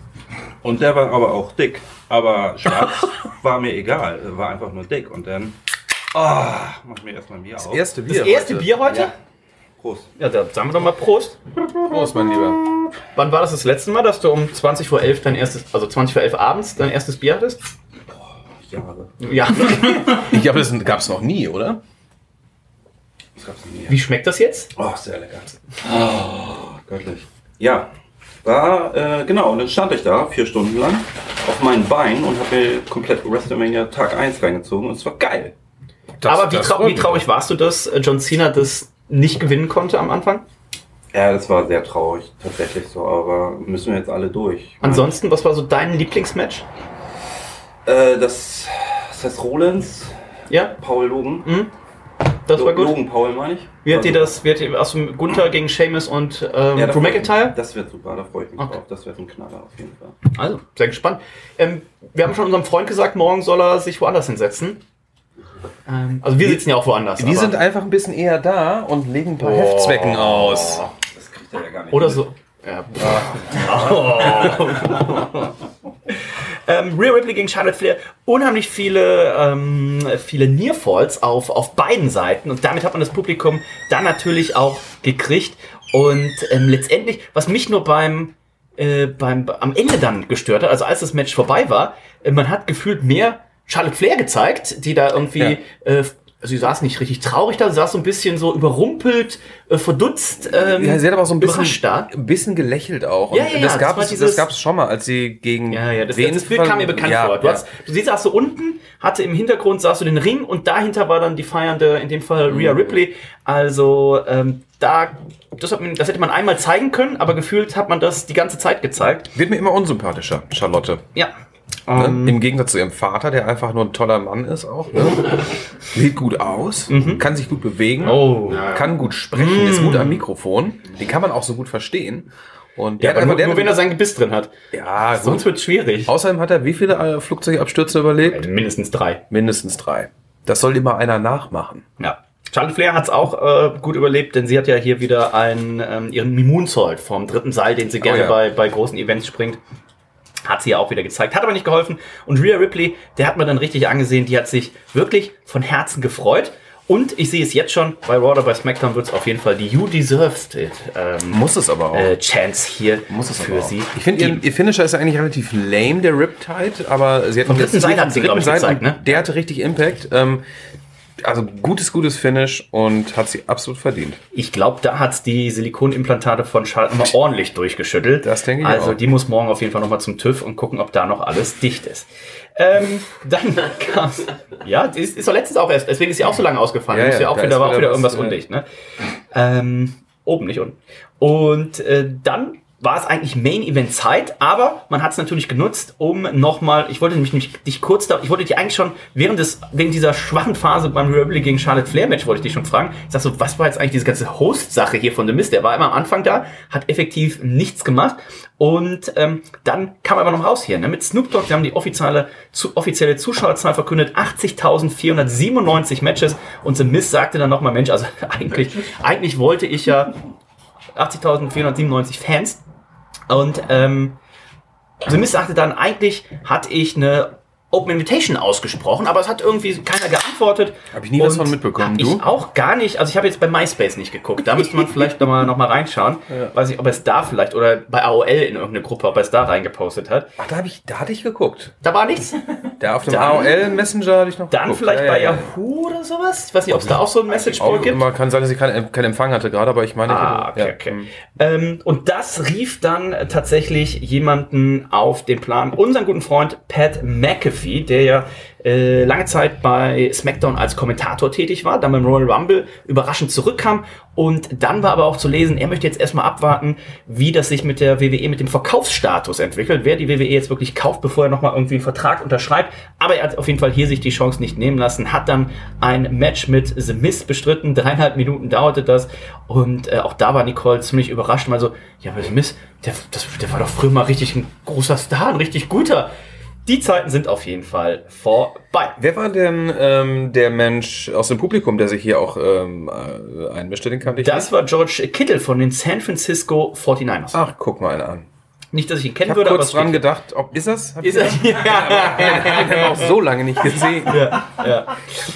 Und der war aber auch dick. Aber schwarz war mir egal. Er war einfach nur dick. Und dann. Ah, mach mir erstmal ein Bier auf. Erste Bier. Das erste heute. Bier heute? Ja. Prost. Ja, da sagen wir doch mal Prost. Prost, mein Lieber. Wann war das das letzte Mal, dass du um 20 vor 11 dein erstes, also 20 vor 11 abends dein erstes Bier hattest? Jahre. Ja. Ich glaube, das gab es noch nie, oder? Das gab's nie. Wie schmeckt das jetzt? Oh, sehr lecker. Oh, göttlich. Ja, war, äh, genau, und dann stand ich da vier Stunden lang auf meinen Beinen und habe mir komplett WrestleMania Tag 1 reingezogen und es war geil. Das- Aber wie, trau wie traurig warst du, dass äh, John Cena das nicht gewinnen konnte am Anfang? Ja, das war sehr traurig, tatsächlich so, aber müssen wir jetzt alle durch. Ansonsten, was war so dein Lieblingsmatch? Äh, das, Seth Rollins, Ja, Paul Logan. das war gut. Logan Paul, meine ich. Wie hat War dir das, wie hat dir, dem Gunther gegen Sheamus und ähm, Ja, Drew McIntyre? Das wird super, da freue ich mich Okay. drauf. Das wird ein Knaller auf jeden Fall. Also, sehr gespannt. Ähm, wir haben schon unserem Freund gesagt, morgen soll er sich woanders hinsetzen. Ähm, also wir sitzen ja auch woanders. Wir aber- sind einfach ein bisschen eher da und legen ein paar Oh. Heftzwecken aus. Das kriegt er ja gar nicht. Oder hin. so. Ja. ähm, Rhea Ripley gegen Charlotte Flair. Unheimlich viele, ähm, viele Nearfalls auf, auf beiden Seiten. Und damit hat man das Publikum dann natürlich auch gekriegt. Und ähm, letztendlich, was mich nur beim, äh, beim am Ende dann gestört hat, also als das Match vorbei war, äh, man hat gefühlt mehr Charlotte Flair gezeigt, die da irgendwie, Ja. äh, also sie saß nicht richtig traurig da, sie saß so ein bisschen so überrumpelt, äh, verdutzt. Ähm, Ja, sie hat aber auch so ein bisschen, da. ein bisschen gelächelt auch. Und Ja, ja, ja, das gab es das gab's schon mal, als sie gegen Ja, ja, das, das Bild kam mir bekannt ja, vor. Du, ja. hast, du siehst, saß so unten, hatte im Hintergrund saß du den Ring und dahinter war dann die feiernde, in dem Fall Mhm. Rhea Ripley. Also ähm, da, das, hat das hätte man einmal zeigen können, aber gefühlt hat man das die ganze Zeit gezeigt. Wird mir immer unsympathischer, Charlotte. Ja. Ne? Ähm, Im Gegensatz zu ihrem Vater, der einfach nur ein toller Mann ist auch. Ne? Sieht gut aus, kann sich gut bewegen, Oh. kann gut sprechen, ist gut am Mikrofon. Den kann man auch so gut verstehen. Und Ja, der aber nur, der nur wenn er sein Gebiss drin hat. ja. Sonst wird es schwierig. Außerdem hat er wie viele äh, Flugzeugabstürze überlebt? Mindestens drei. Mindestens drei. Das soll immer einer nachmachen. Ja. Charlotte Flair hat es auch äh, gut überlebt, denn sie hat ja hier wieder einen, ähm, ihren Mimmunzold vom dritten Seil, den sie gerne ja. bei, bei großen Events springt. Hat sie ja auch wieder gezeigt, hat aber nicht geholfen. Und Rhea Ripley, der hat man dann richtig angesehen, die hat sich wirklich von Herzen gefreut. Und ich sehe es jetzt schon, bei Raw oder bei SmackDown wird es auf jeden Fall die You Deserved It ähm, Muss es aber auch. äh, Chance hier Muss es für sie. Ich finde, ihr, ihr Finisher ist ja eigentlich relativ lame, der Riptide, aber sie hat jetzt- dritten Seil hat sie, dritten glaub ich, gezeigt, ne? Der hatte richtig Impact. Ähm, also gutes, gutes Finish und hat sie absolut verdient. Ich glaube, da hat die Silikonimplantate von Charlotte mal ordentlich durchgeschüttelt. Das denke ich Also auch. die muss morgen auf jeden Fall nochmal zum TÜV und gucken, ob da noch alles dicht ist. Ähm, dann kam's. Ja, die ist, ist doch letztens auch erst, deswegen ist sie auch so lange ausgefallen. Ja, Ja, ja, ja, auch da wieder, ist war auch wieder wieder was, irgendwas undicht, ne? Ähm, oben, nicht unten. Und äh, dann war es eigentlich Main Event Zeit, aber man hat es natürlich genutzt, um nochmal, ich wollte nämlich nicht, dich kurz da, ich wollte dich eigentlich schon während des, wegen dieser schwachen Phase beim Rebel gegen Charlotte Flair Match wollte ich dich schon fragen. Ich sag so, was war jetzt eigentlich diese ganze Host-Sache hier von The Mist? Der war immer am Anfang da, hat effektiv nichts gemacht und ähm, dann kam er aber noch raus hier, ne? Mit Snoop Dogg, die haben die offizielle, zu, offizielle Zuschauerzahl verkündet, 80.497 Matches und The Mist sagte dann nochmal, Mensch, also eigentlich, eigentlich wollte ich ja 80.497 Fans. Und ähm, Mist sagte dann, eigentlich hatte ich eine Open Invitation ausgesprochen, aber es hat irgendwie keiner geantwortet. Hab ich nie was von mitbekommen, du? Ich auch gar nicht. Also ich habe jetzt bei MySpace nicht geguckt. Da müsste man vielleicht nochmal noch mal reinschauen. Weiß nicht, ob er es da vielleicht oder bei AOL in irgendeine Gruppe, ob er es da reingepostet hat. Ach, da, hab ich, da hatte ich geguckt. Da war nichts. Da auf dem Dann- AOL Messenger hatte ich noch Dann geguckt. vielleicht Ja, bei ja, ja. Yahoo oder sowas. Ich weiß nicht, ob es da auch so ein Message Board gibt. immer kann sein, dass ich keinen keinen Empfang hatte gerade, aber ich meine, ich Ah, okay, okay. Ähm, und das rief dann tatsächlich jemanden auf den Plan, unseren guten Freund Pat McAfee, der ja äh, lange Zeit bei SmackDown als Kommentator tätig war, dann beim Royal Rumble überraschend zurückkam und dann war aber auch zu lesen, er möchte jetzt erstmal abwarten, wie das sich mit der WWE, mit dem Verkaufsstatus entwickelt, wer die WWE jetzt wirklich kauft, bevor er nochmal irgendwie einen Vertrag unterschreibt. Aber er hat auf jeden Fall hier sich die Chance nicht nehmen lassen, hat dann ein Match mit The Miz bestritten, dreieinhalb Minuten dauerte das und äh, auch da war Nicole ziemlich überrascht, mal so, ja, aber The Miz, der, der war doch früher mal richtig ein großer Star, ein richtig guter. Die Zeiten sind auf jeden Fall vorbei. Wer war denn ähm, der Mensch aus dem Publikum, der sich hier auch ähm, äh, einmischte? Den kannte ich Das war George Kittle von den San Francisco 49ers. Ach, guck mal einer an. Nicht, dass ich ihn Ich kennen habe würde, kurz es dran gedacht, ob ist das? Hab Ist ich er? Ja, den hab ich auch so lange nicht gesehen. ja, ja.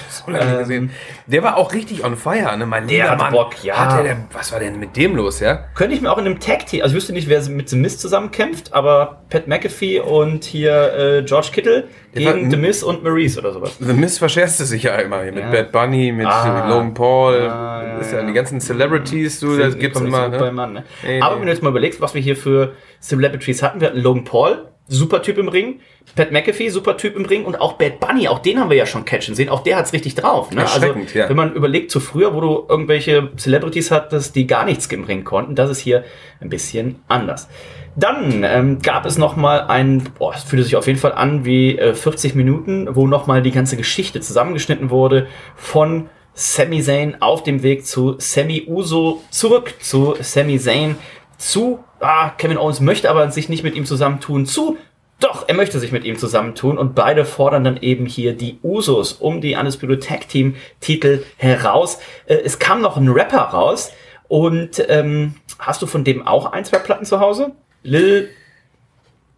So lange nicht gesehen. Der war auch richtig on fire, ne? Mein Der Mann. Bock, ja. Hat der, was war denn mit dem los, ja? Könnte ich mir auch in einem Tag Team, also ich wüsste nicht, wer mit The Miz zusammenkämpft, aber Pat McAfee und hier äh, George Kittle Der gegen The Miz und Maurice oder sowas. The Miz verscherzt es sich ja immer hier mit Ja. Bad Bunny, mit Ah. Logan Paul, Ah, ja, ist ja, ja. die ganzen Celebrities, du, das gibt's nicht immer. Ne? Mann, ne? Nee, Aber wenn du jetzt mal überlegst, was wir hier für Celebrities hatten, wir hatten Logan Paul, super Typ im Ring, Pat McAfee, super Typ im Ring und auch Bad Bunny, auch den haben wir ja schon catchen sehen, auch der hat's richtig drauf. Ne? Also ja. wenn man überlegt zu früher, wo du irgendwelche Celebrities hattest, die gar nichts im Ring konnten, das ist hier ein bisschen anders. Dann ähm, gab es noch mal ein, boah, es fühlte sich auf jeden Fall an wie äh, 40 Minuten, wo noch mal die ganze Geschichte zusammengeschnitten wurde von Sami Zayn auf dem Weg zu Sami Uso zurück zu Sami Zayn zu ah, Kevin Owens möchte aber sich nicht mit ihm zusammentun zu doch, er möchte sich mit ihm zusammentun und beide fordern dann eben hier die Usos um die Undisputed Tag Team Titel heraus. Äh, es kam noch ein Rapper raus und ähm, hast du von dem auch ein, zwei Platten zu Hause? Lil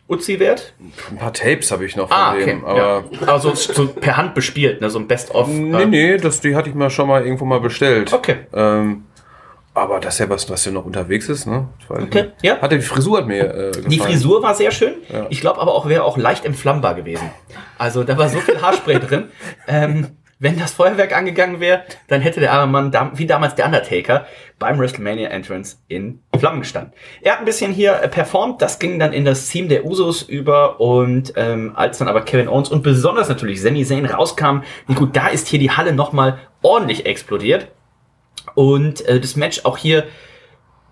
Uzi Wert? Ein paar Tapes habe ich noch von Ah, okay. dem, aber. ja. Also so per Hand bespielt, ne? so ein Best-of. Nee, äh, nee, das, die hatte ich mir schon mal irgendwo mal bestellt. Okay. Ähm, aber das ist ja was, was hier noch unterwegs ist, ne? Okay, nicht. ja. Hat die Frisur hat mir äh, gefallen. Die Frisur war sehr schön. Ich glaube aber auch, wäre auch leicht entflammbar gewesen. Also da war so viel Haarspray drin. Ähm, wenn das Feuerwerk angegangen wäre, dann hätte der arme Mann, dam- wie damals der Undertaker, beim WrestleMania Entrance in Flammen gestanden. Er hat ein bisschen hier äh, performt, das ging dann in das Team der Usos über und ähm, als dann aber Kevin Owens und besonders natürlich Sami Zayn rauskam, gut, da ist hier die Halle nochmal ordentlich explodiert. Und äh, das Match auch hier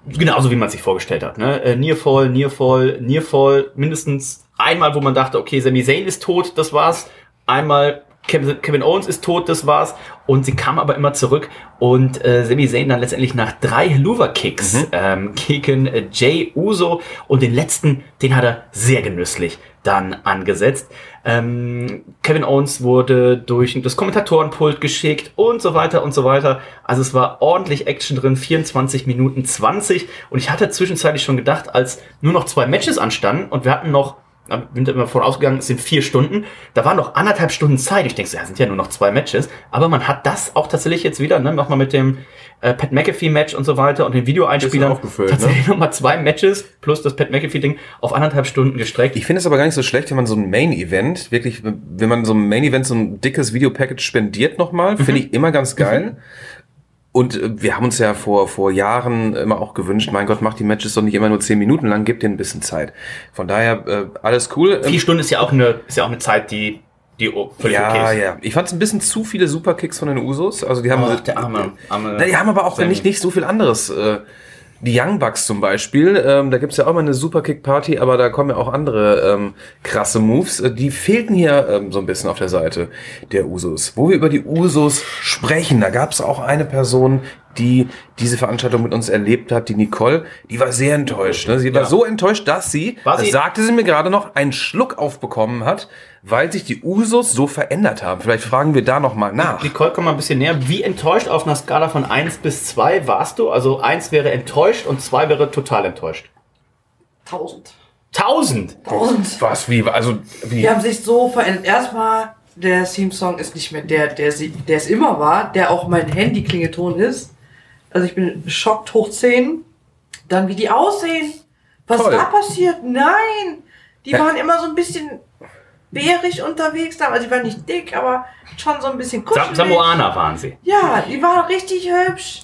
genauso wie man sich vorgestellt hat. Ne? Äh, Nearfall, Nearfall, Nearfall, mindestens einmal, wo man dachte, okay, Sami Zayn ist tot, das war's. Einmal Kevin, Kevin Owens ist tot, das war's. Und sie kam aber immer zurück und äh, Sami Zayn dann letztendlich nach drei Helluva-Kicks ähm, gegen äh, Jay Uso und den letzten, den hat er sehr genüsslich dann angesetzt. Ähm, Kevin Owens wurde durch das Kommentatorenpult geschickt und so weiter und so weiter. Also es war ordentlich Action drin, 24 Minuten 20. Und ich hatte zwischenzeitlich schon gedacht, als nur noch zwei Matches anstanden und wir hatten noch, bin immer davon ausgegangen, es sind vier Stunden, da waren noch anderthalb Stunden Zeit. Ich denke, ja, sind ja nur noch zwei Matches. Aber man hat das auch tatsächlich jetzt wieder, ne, nochmal mit dem äh, Pat McAfee-Match und so weiter und den Videoeinspielern aufgefüllt, tatsächlich nochmal zwei Matches plus das Pat McAfee-Ding auf anderthalb Stunden gestreckt. Ich finde es aber gar nicht so schlecht, wenn man so ein Main-Event, wirklich, wenn man so ein Main-Event so ein dickes Videopackage spendiert nochmal, finde ich immer ganz geil. Und äh, wir haben uns ja vor, vor Jahren immer auch gewünscht, mein Gott, macht die Matches doch nicht immer nur zehn Minuten lang, gebt denen ein bisschen Zeit. Von daher, äh, alles cool. Ähm, Vier Stunden ist ja auch eine, ist ja auch eine Zeit, die, die völlig ja, okay ist. ja. Ich fand es ein bisschen zu viele Superkicks von den Usos. Also die haben, Ach, der arme, arme Na, die haben aber auch nicht, nicht so viel anderes. Äh, die Young Bucks zum Beispiel, ähm, da gibt's ja auch mal eine Superkick-Party, aber da kommen ja auch andere ähm, krasse Moves. Äh, Die fehlten hier ähm, so ein bisschen auf der Seite der Usos. Wo wir über die Usos sprechen, da gab's auch eine Person, die diese Veranstaltung mit uns erlebt hat, die Nicole, die war sehr enttäuscht. Ne? Sie war Ja. so enttäuscht, dass sie, War das sie- sagte sie mir gerade noch, einen Schluck aufbekommen hat, weil sich die Usos so verändert haben. Vielleicht fragen wir da noch mal nach. Nicole, komm mal ein bisschen näher. Wie enttäuscht auf einer Skala von 1 bis 2 warst du? Also 1 wäre enttäuscht und 2 wäre total enttäuscht. 1000. 1000! 1000. Was, wie, also, wie? Die haben sich so verändert. Erstmal, der Theme-Song ist nicht mehr der, der, sie, der es immer war, der auch mein Handy-Klingelton ist. Also ich bin schockt hoch 10. Dann wie die aussehen. Was Toll. da passiert? Nein! Die waren immer so ein bisschen bärig unterwegs. da. Also die waren nicht dick, aber schon so ein bisschen kuschelig. Sam Samoaner waren sie. Ja, die waren richtig hübsch.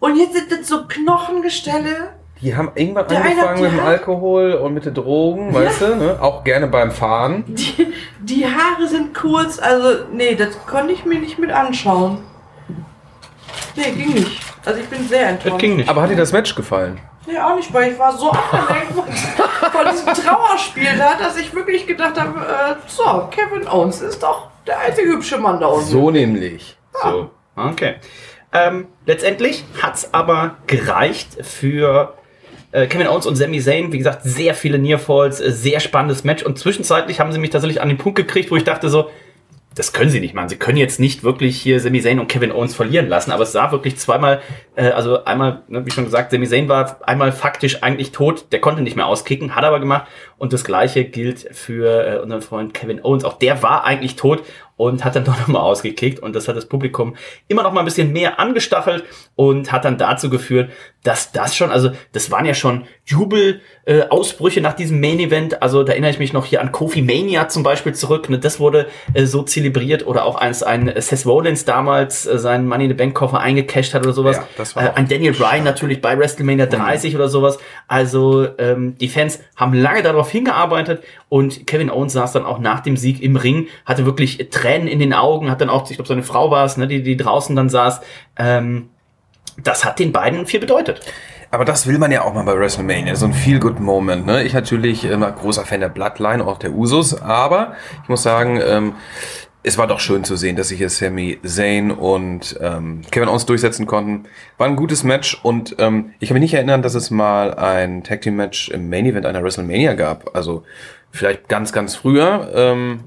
Und jetzt sind das so Knochengestelle. Die haben irgendwann Der eine angefangen die mit dem Haare- Alkohol und mit den Drogen, weißt du, ne? Auch gerne beim Fahren. Die, die Haare sind kurz, also nee, das konnte ich mir nicht mit anschauen. Nee, ging nicht. Also ich bin sehr enttäuscht. Das ging nicht. Aber hat dir das Match gefallen? Nee, auch nicht, weil ich war so abgelenkt von, diesem Trauerspiel da, dass ich wirklich gedacht habe, äh, so, Kevin Owens ist doch der einzige hübsche Mann da unten. So nämlich. So, okay. Ähm, letztendlich hat's aber gereicht für Äh, Kevin Owens und Sami Zayn, wie gesagt, sehr viele Nearfalls, äh, sehr spannendes Match. Und zwischenzeitlich haben sie mich tatsächlich an den Punkt gekriegt, wo ich dachte so, das können sie nicht machen. Sie können jetzt nicht wirklich hier Sami Zayn und Kevin Owens verlieren lassen, aber es sah wirklich zweimal, äh, also einmal, ne, wie schon gesagt, Sami Zayn war einmal faktisch eigentlich tot, der konnte nicht mehr auskicken, hat aber gemacht und das gleiche gilt für äh, unseren Freund Kevin Owens, auch der war eigentlich tot und hat dann doch nochmal ausgekickt. Und das hat das Publikum immer noch mal ein bisschen mehr angestachelt und hat dann dazu geführt, dass das schon, also das waren ja schon Jubel, äh, nach diesem Main Event, also da erinnere ich mich noch hier an Kofi Mania zum Beispiel zurück, ne, das wurde äh, so zelebriert oder auch als ein Seth Rollins damals äh, seinen Money in the Bank Koffer eingecasht hat oder sowas, Ja, das war äh, ein Daniel Bryan natürlich bei WrestleMania 30 oder sowas, also ähm, die Fans haben lange darauf hingearbeitet und Kevin Owens saß dann auch nach dem Sieg im Ring, hatte wirklich Tränen in den Augen, hat dann auch, ich glaube, seine Frau war es, ne, die, die draußen dann saß. Ähm, das hat den beiden viel bedeutet. Aber das will man ja auch mal bei WrestleMania, so ein Feel-Good-Moment. Ne? Ich natürlich immer großer Fan der Bloodline, auch der Usos, aber ich muss sagen, ähm, es war doch schön zu sehen, dass sich hier Sami Zayn und ähm, Kevin Owens durchsetzen konnten. War ein gutes Match und ähm, ich kann mich nicht erinnern, dass es mal ein Tag Team Match im Main Event einer WrestleMania gab. Also vielleicht ganz, ganz früher. Ähm,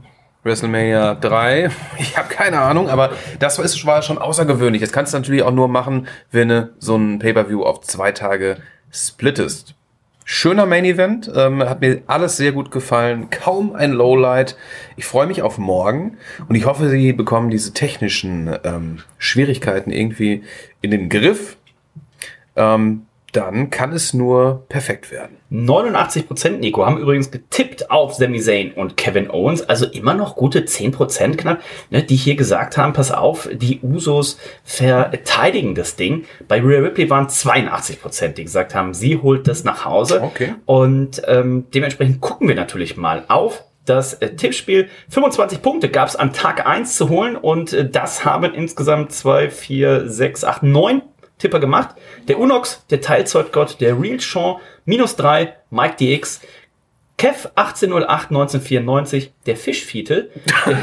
WrestleMania 3, ich habe keine Ahnung, aber das ist, war schon außergewöhnlich. Das kannst du natürlich auch nur machen, wenn du so ein Pay-Per-View auf zwei Tage splittest. Schöner Main Event, ähm, hat mir alles sehr gut gefallen, kaum ein Lowlight. Ich freue mich auf morgen und ich hoffe, sie bekommen diese technischen ähm, Schwierigkeiten irgendwie in den Griff. Ähm, dann kann es nur perfekt werden. 89% Nico haben übrigens getippt auf Sami Zayn und Kevin Owens, also immer noch gute 10% knapp, ne, die hier gesagt haben, pass auf, die Usos verteidigen das Ding. Bei Rhea Ripley waren 82%, die gesagt haben, sie holt das nach Hause. Okay. Und ähm, dementsprechend gucken wir natürlich mal auf das äh, Tippspiel. 25 Punkte gab es an Tag 1 zu holen und äh, das haben insgesamt 2, 4, 6, 8, 9 Tipper gemacht. Der Unox, der Teilzeitgott, der Real Sean, minus 3, Mike DX, Kev 1808 1994, der Fischfietel, der,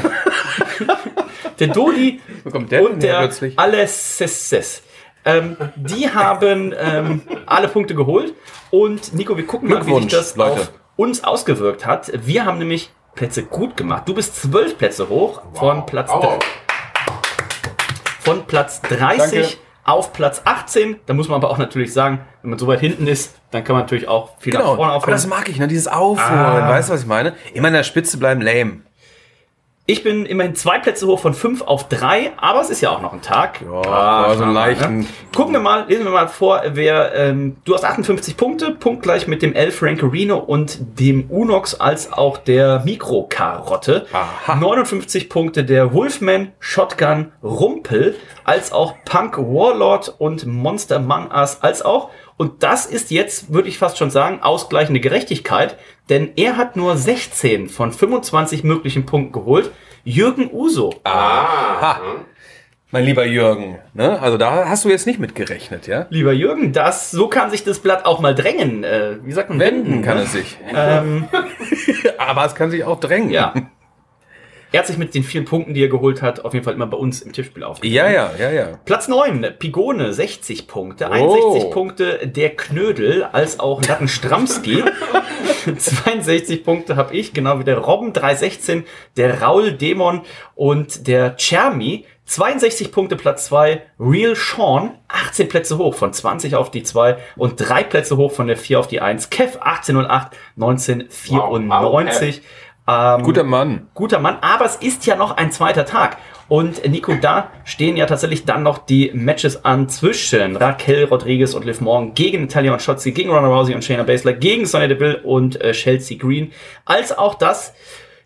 der Dodi der und der? Alesses. Ähm, die haben ähm, alle Punkte geholt. Und Nico, wir gucken mal, wie sich das Leute. auf uns ausgewirkt hat. Wir haben nämlich Plätze gut gemacht. Du bist zwölf Plätze hoch von Platz Aua. von Platz 30 auf Platz 18. Da muss man aber auch natürlich sagen, wenn man so weit hinten ist, dann kann man natürlich auch viel nach Genau, vorne aber aufholen. das mag ich, ne? dieses Aufholen, Ah. weißt du, was ich meine? Immer in der Spitze bleiben lame. Ich bin immerhin zwei Plätze hoch von fünf auf drei, aber es ist ja auch noch ein Tag. Ja, aber so einen leichten- Gucken wir mal, lesen wir mal vor, wer, ähm, du hast 58 Punkte, punktgleich mit dem Elf Rankerino und dem Unox als auch der Mikrokarotte. Aha. 59 Punkte der Wolfman, Shotgun, Rumpel, als auch Punk Warlord und Monster Among Us, als auch, und das ist jetzt, würde ich fast schon sagen, ausgleichende Gerechtigkeit, denn er hat nur 16 von 25 möglichen Punkten geholt. Jürgen Uso. Ha. Mein lieber Jürgen, ne? Also da hast du jetzt nicht mit gerechnet, ja? Lieber Jürgen, das, so kann sich das Blatt auch mal drängen. Äh, wie sagt man? Wenden kann ne? es sich. Ähm, Aber es kann sich auch drängen. ja. Er hat sich mit den vielen Punkten, die er geholt hat, auf jeden Fall immer bei uns im Tippspiel aufgenommen. Ja, ja, ja, ja. Platz 9, Pigone, 60 Punkte. Oh. 61 Punkte der Knödel, als auch Latten Stramski. 62 Punkte habe ich, genau wie der Robben, 316, der Raul Dämon und der Chermi. 62 Punkte Platz 2, Real Sean, 18 Plätze hoch von 20 auf die 2 und 3 Plätze hoch von der 4 auf die 1. Kev 1808, 1994. Ähm, Guter Mann. guter Mann, aber es ist ja noch ein zweiter Tag. Und Nico, da stehen ja tatsächlich dann noch die Matches an zwischen Raquel Rodriguez und Liv Morgan gegen Natalia und Shotzi, gegen Ronda Rousey und Shayna Baszler, gegen Sonya Deville und äh, Chelsea Green, als auch das,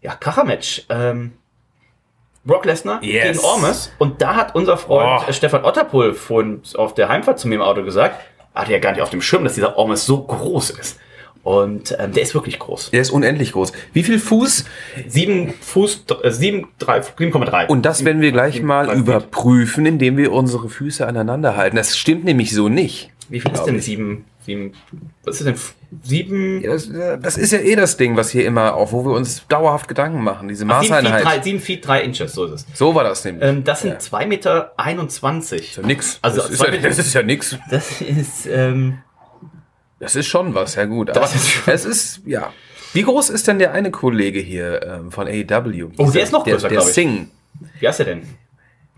ja, Kracher-Match. Ähm, Brock Lesnar Yes. gegen Ormes. Und da hat unser Freund Oh. äh, Stefan Otterpohl von, auf der Heimfahrt zu mir im Auto gesagt, hatte ja gar nicht auf dem Schirm, dass dieser Ormes so groß ist. Und ähm, der ist wirklich groß. Der ist unendlich groß. Wie viel Fuß? Sieben Fuß, äh, sieben, drei, 7,3. Und das werden wir gleich mal Drei Feet. überprüfen, indem wir unsere Füße aneinander halten. Das stimmt nämlich so nicht. Wie viel ist denn ich. sieben, sieben, was ist denn sieben? Ja, das, das ist ja eh das Ding, was hier immer auf, wo wir uns dauerhaft Gedanken machen, diese Ach, sieben, Feet, drei, Maßeinheit. sieben Feet, drei Inches, so ist es. So war das nämlich. Ähm, das sind Ja. zwei Meter. einundzwanzig. ja nix. Also das, ist ja, das ist ja nix. Das ist, ähm, Das ist schon was, ja gut. Aber Das ist schon- es ist, ja. Wie groß ist denn der eine Kollege hier ähm, von AEW? Oh, der ist noch der, größer, Der ich. Singh. Wie heißt er denn?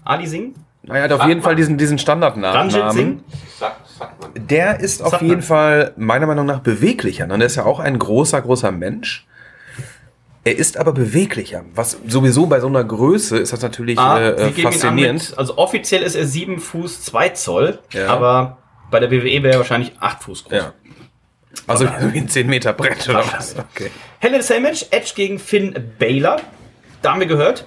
Ali Singh? Er hat auf Ah, jeden Fall diesen, diesen Standardnamen. Ranjit Singh? Sag, sag mal. Der ist auf jeden man. Fall meiner Meinung nach beweglicher. Ne? Der ist ja auch ein großer, großer Mensch. Er ist aber beweglicher. Was sowieso bei so einer Größe ist das natürlich Ah, äh, faszinierend. Mit, also offiziell ist er 7 Fuß 2 Zoll, Ja. aber bei der WWE wäre er wahrscheinlich 8 Fuß groß. Ja. Also wie ein 10 Meter Brett oder was? Okay. Hell in a Cell Match, Edge gegen Finn Baylor. Da haben wir gehört,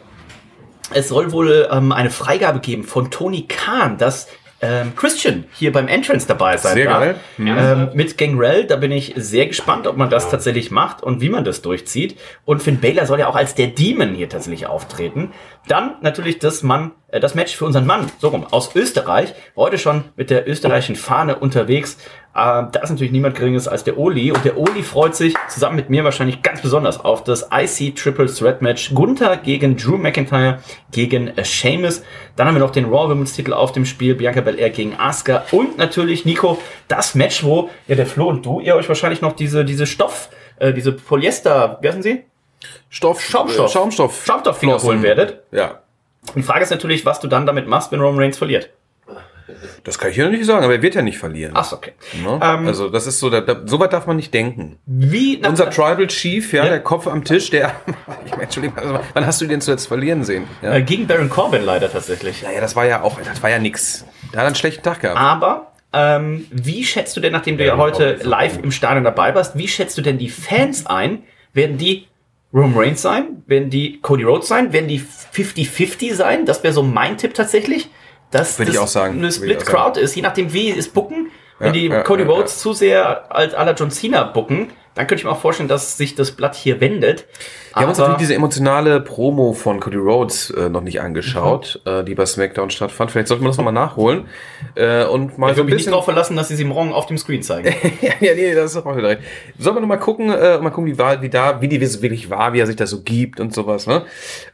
es soll wohl ähm, eine Freigabe geben von Tony Khan, dass ähm, Christian hier beim Entrance dabei sein Sehr darf. geil. Ähm, mit Gangrel, da bin ich sehr gespannt, ob man das tatsächlich macht und wie man das durchzieht. Und Finn Baylor soll ja auch als der Demon hier tatsächlich auftreten. Dann natürlich das Mann, äh, das Match für unseren Mann, so rum, aus Österreich. Heute schon mit der österreichischen Fahne unterwegs. Äh, da ist natürlich niemand geringeres als der Oli. Und der Oli freut sich zusammen mit mir wahrscheinlich ganz besonders auf das IC Triple Threat Match. Gunther gegen Drew McIntyre gegen äh, Sheamus. Dann haben wir noch den Raw Women's Titel auf dem Spiel. Bianca Belair gegen Asuka. Und natürlich, Nico, das Match, wo ja der Flo und du, ihr euch wahrscheinlich noch diese, diese Stoff, äh, diese Polyester, wie heißen sie? Stoff, Schaumstoff. Schaumstoff. Schaumstofffinger holen werdet. Ja. Die Frage ist natürlich, was du dann damit machst, wenn Roman Reigns verliert. Das kann ich ja noch nicht sagen, aber er wird ja nicht verlieren. Ach so, okay. Ne? Ähm, also das ist so, da, da, so weit darf man nicht denken. Wie nach, Unser Tribal Chief, ja, Ja. der Kopf am Tisch, der. ich meine, Entschuldigung, also, wann hast du den zuletzt verlieren sehen? Ja? äh, gegen Baron Corbin leider tatsächlich. Naja, das war ja auch, das war ja nix. Der hat einen schlechten Tag gehabt. Aber ähm, wie schätzt du denn, nachdem du ja heute live im Stadion dabei warst, wie schätzt du denn die Fans ein? Werden die Roman Reigns sein? Werden die Cody Rhodes sein? Werden die 50-50 sein? Das wäre so mein Tipp tatsächlich. Dass Würde ich das auch sagen. eine ich Split. Crowd ist, je nachdem wie es bucken. Wenn Ja, die Cody Rhodes zu sehr als à la John Cena bucken, dann könnte ich mir auch vorstellen, dass sich das Blatt hier wendet. Wir haben uns natürlich diese emotionale Promo von Cody Rhodes äh, noch nicht angeschaut, Mhm. äh, die bei SmackDown stattfand. Vielleicht sollten wir das nochmal nachholen. Äh, und mal ich so mich nicht darauf verlassen, dass sie sie morgen auf dem Screen zeigen. ja, ja, nee, das ist auch wieder recht. Sollen wir nochmal gucken, äh, mal gucken, wie war, wie da, wie die wirklich war, wie er sich das so gibt und sowas, ne?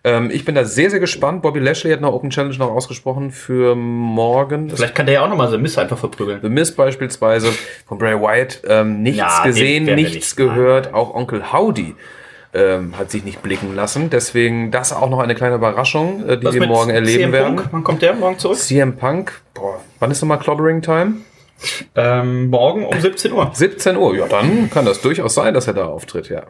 Ähm, ich bin da sehr, sehr gespannt. Bobby Lashley hat noch Open Challenge noch ausgesprochen für morgen. Das Vielleicht kann der ja auch nochmal so Miss einfach verprügeln. The Miz beispielsweise von Bray Wyatt ähm, nichts Ja, gesehen, wir nichts gehört. Auch Onkel Howdy ähm, hat sich nicht blicken lassen. Deswegen das auch noch eine kleine Überraschung, äh, die Was wir morgen erleben CM werden. Punk? Wann kommt der morgen zurück? CM Punk, boah, wann ist nochmal Clobbering Time? Ähm, morgen um 17 Uhr. 17 Uhr. Ja, dann kann das durchaus sein, dass er da auftritt, ja.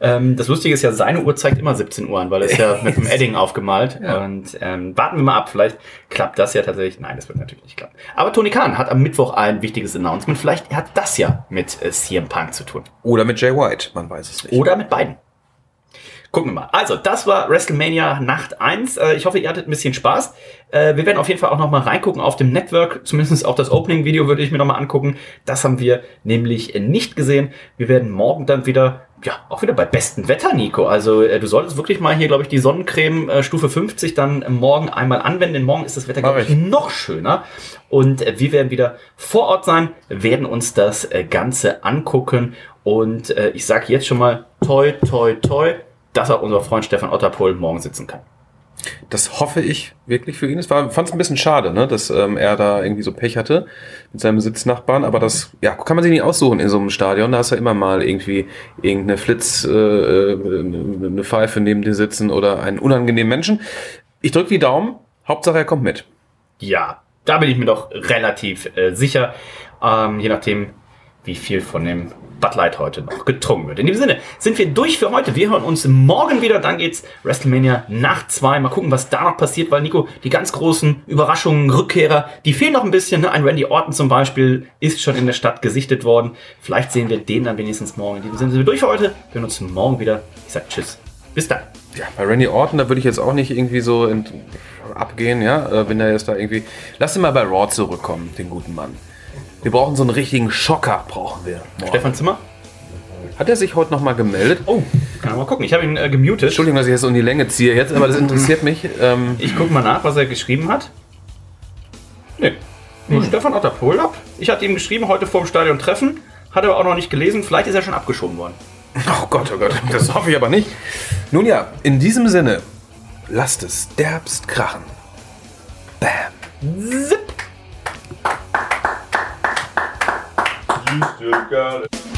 Ähm, das Lustige ist ja, seine Uhr zeigt immer 17 Uhr an, weil er ist ja mit dem Edding aufgemalt. Und ähm, warten wir mal ab. Vielleicht klappt das ja tatsächlich. Nein, das wird natürlich nicht klappen. Aber Tony Khan hat am Mittwoch ein wichtiges Announcement. Vielleicht hat das ja mit äh, CM Punk zu tun. Oder mit Jay White, man weiß es nicht. Oder mit beiden. Gucken wir mal. Also, das war WrestleMania Nacht 1. Äh, Ich hoffe, ihr hattet ein bisschen Spaß. Äh, Wir werden auf jeden Fall auch noch mal reingucken auf dem Network. Zumindest auch das Opening-Video würde ich mir noch mal angucken. Das haben wir nämlich äh, nicht gesehen. Wir werden morgen dann wieder, ja, auch wieder bei bestem Wetter, Nico. Also, du solltest wirklich mal hier, glaube ich, die Sonnencreme äh, Stufe 50 dann morgen einmal anwenden. Denn morgen ist das Wetter, glaube ich, noch schöner. Und wir werden wieder vor Ort sein, werden uns das Ganze angucken. Und ich sage jetzt schon mal, toi, toi, toi, dass auch unser Freund Stefan Otterpohl morgen sitzen kann. Das hoffe ich wirklich für ihn. Es war, fand es ein bisschen schade, ne, dass ähm, er da irgendwie so Pech hatte mit seinem Sitznachbarn. Aber das ja, kann man sich nicht aussuchen in so einem Stadion. Da hast du immer mal irgendwie irgendeine Flitz, äh, äh, eine Pfeife neben dir sitzen oder einen unangenehmen Menschen. Ich drücke die Daumen. Hauptsache, er kommt mit. Ja, da bin ich mir doch relativ äh, sicher. Ähm, je nachdem, wie viel von dem Bud Light heute noch getrunken wird. In diesem Sinne sind wir durch für heute. Wir hören uns morgen wieder. Dann geht's WrestleMania Nacht 2. Mal gucken, was da noch passiert, weil Nico, die ganz großen Überraschungen, Rückkehrer, die fehlen noch ein bisschen. Ne? Ein Randy Orton zum Beispiel ist schon in der Stadt gesichtet worden. Vielleicht sehen wir den dann wenigstens morgen. In diesem Sinne sind wir durch für heute. Wir hören uns morgen wieder. Ich sag Tschüss. Bis dann. Ja, bei Randy Orton, da würde ich jetzt auch nicht irgendwie so in, abgehen, ja, äh, wenn er jetzt da irgendwie. Lass ihn mal bei Raw zurückkommen, den guten Mann. Wir brauchen so einen richtigen Schocker, brauchen wir. morgen. Stefan Zimmer? Hat er sich heute nochmal gemeldet? Oh, kann man mal gucken. Ich habe ihn äh, gemutet. Entschuldigung, dass ich jetzt um die Länge ziehe jetzt, aber das interessiert mich. Ähm, Ich gucke mal nach, was er geschrieben hat. Nee. Nur Stefan Otterpohl ab. Ich hatte ihm geschrieben, heute vor dem Stadion treffen. Hat er aber auch noch nicht gelesen. Vielleicht ist er schon abgeschoben worden. oh Gott, oh Gott, das hoffe ich aber nicht. Nun ja, in diesem Sinne, lasst es derbst krachen. Bam. Zip. You still got it.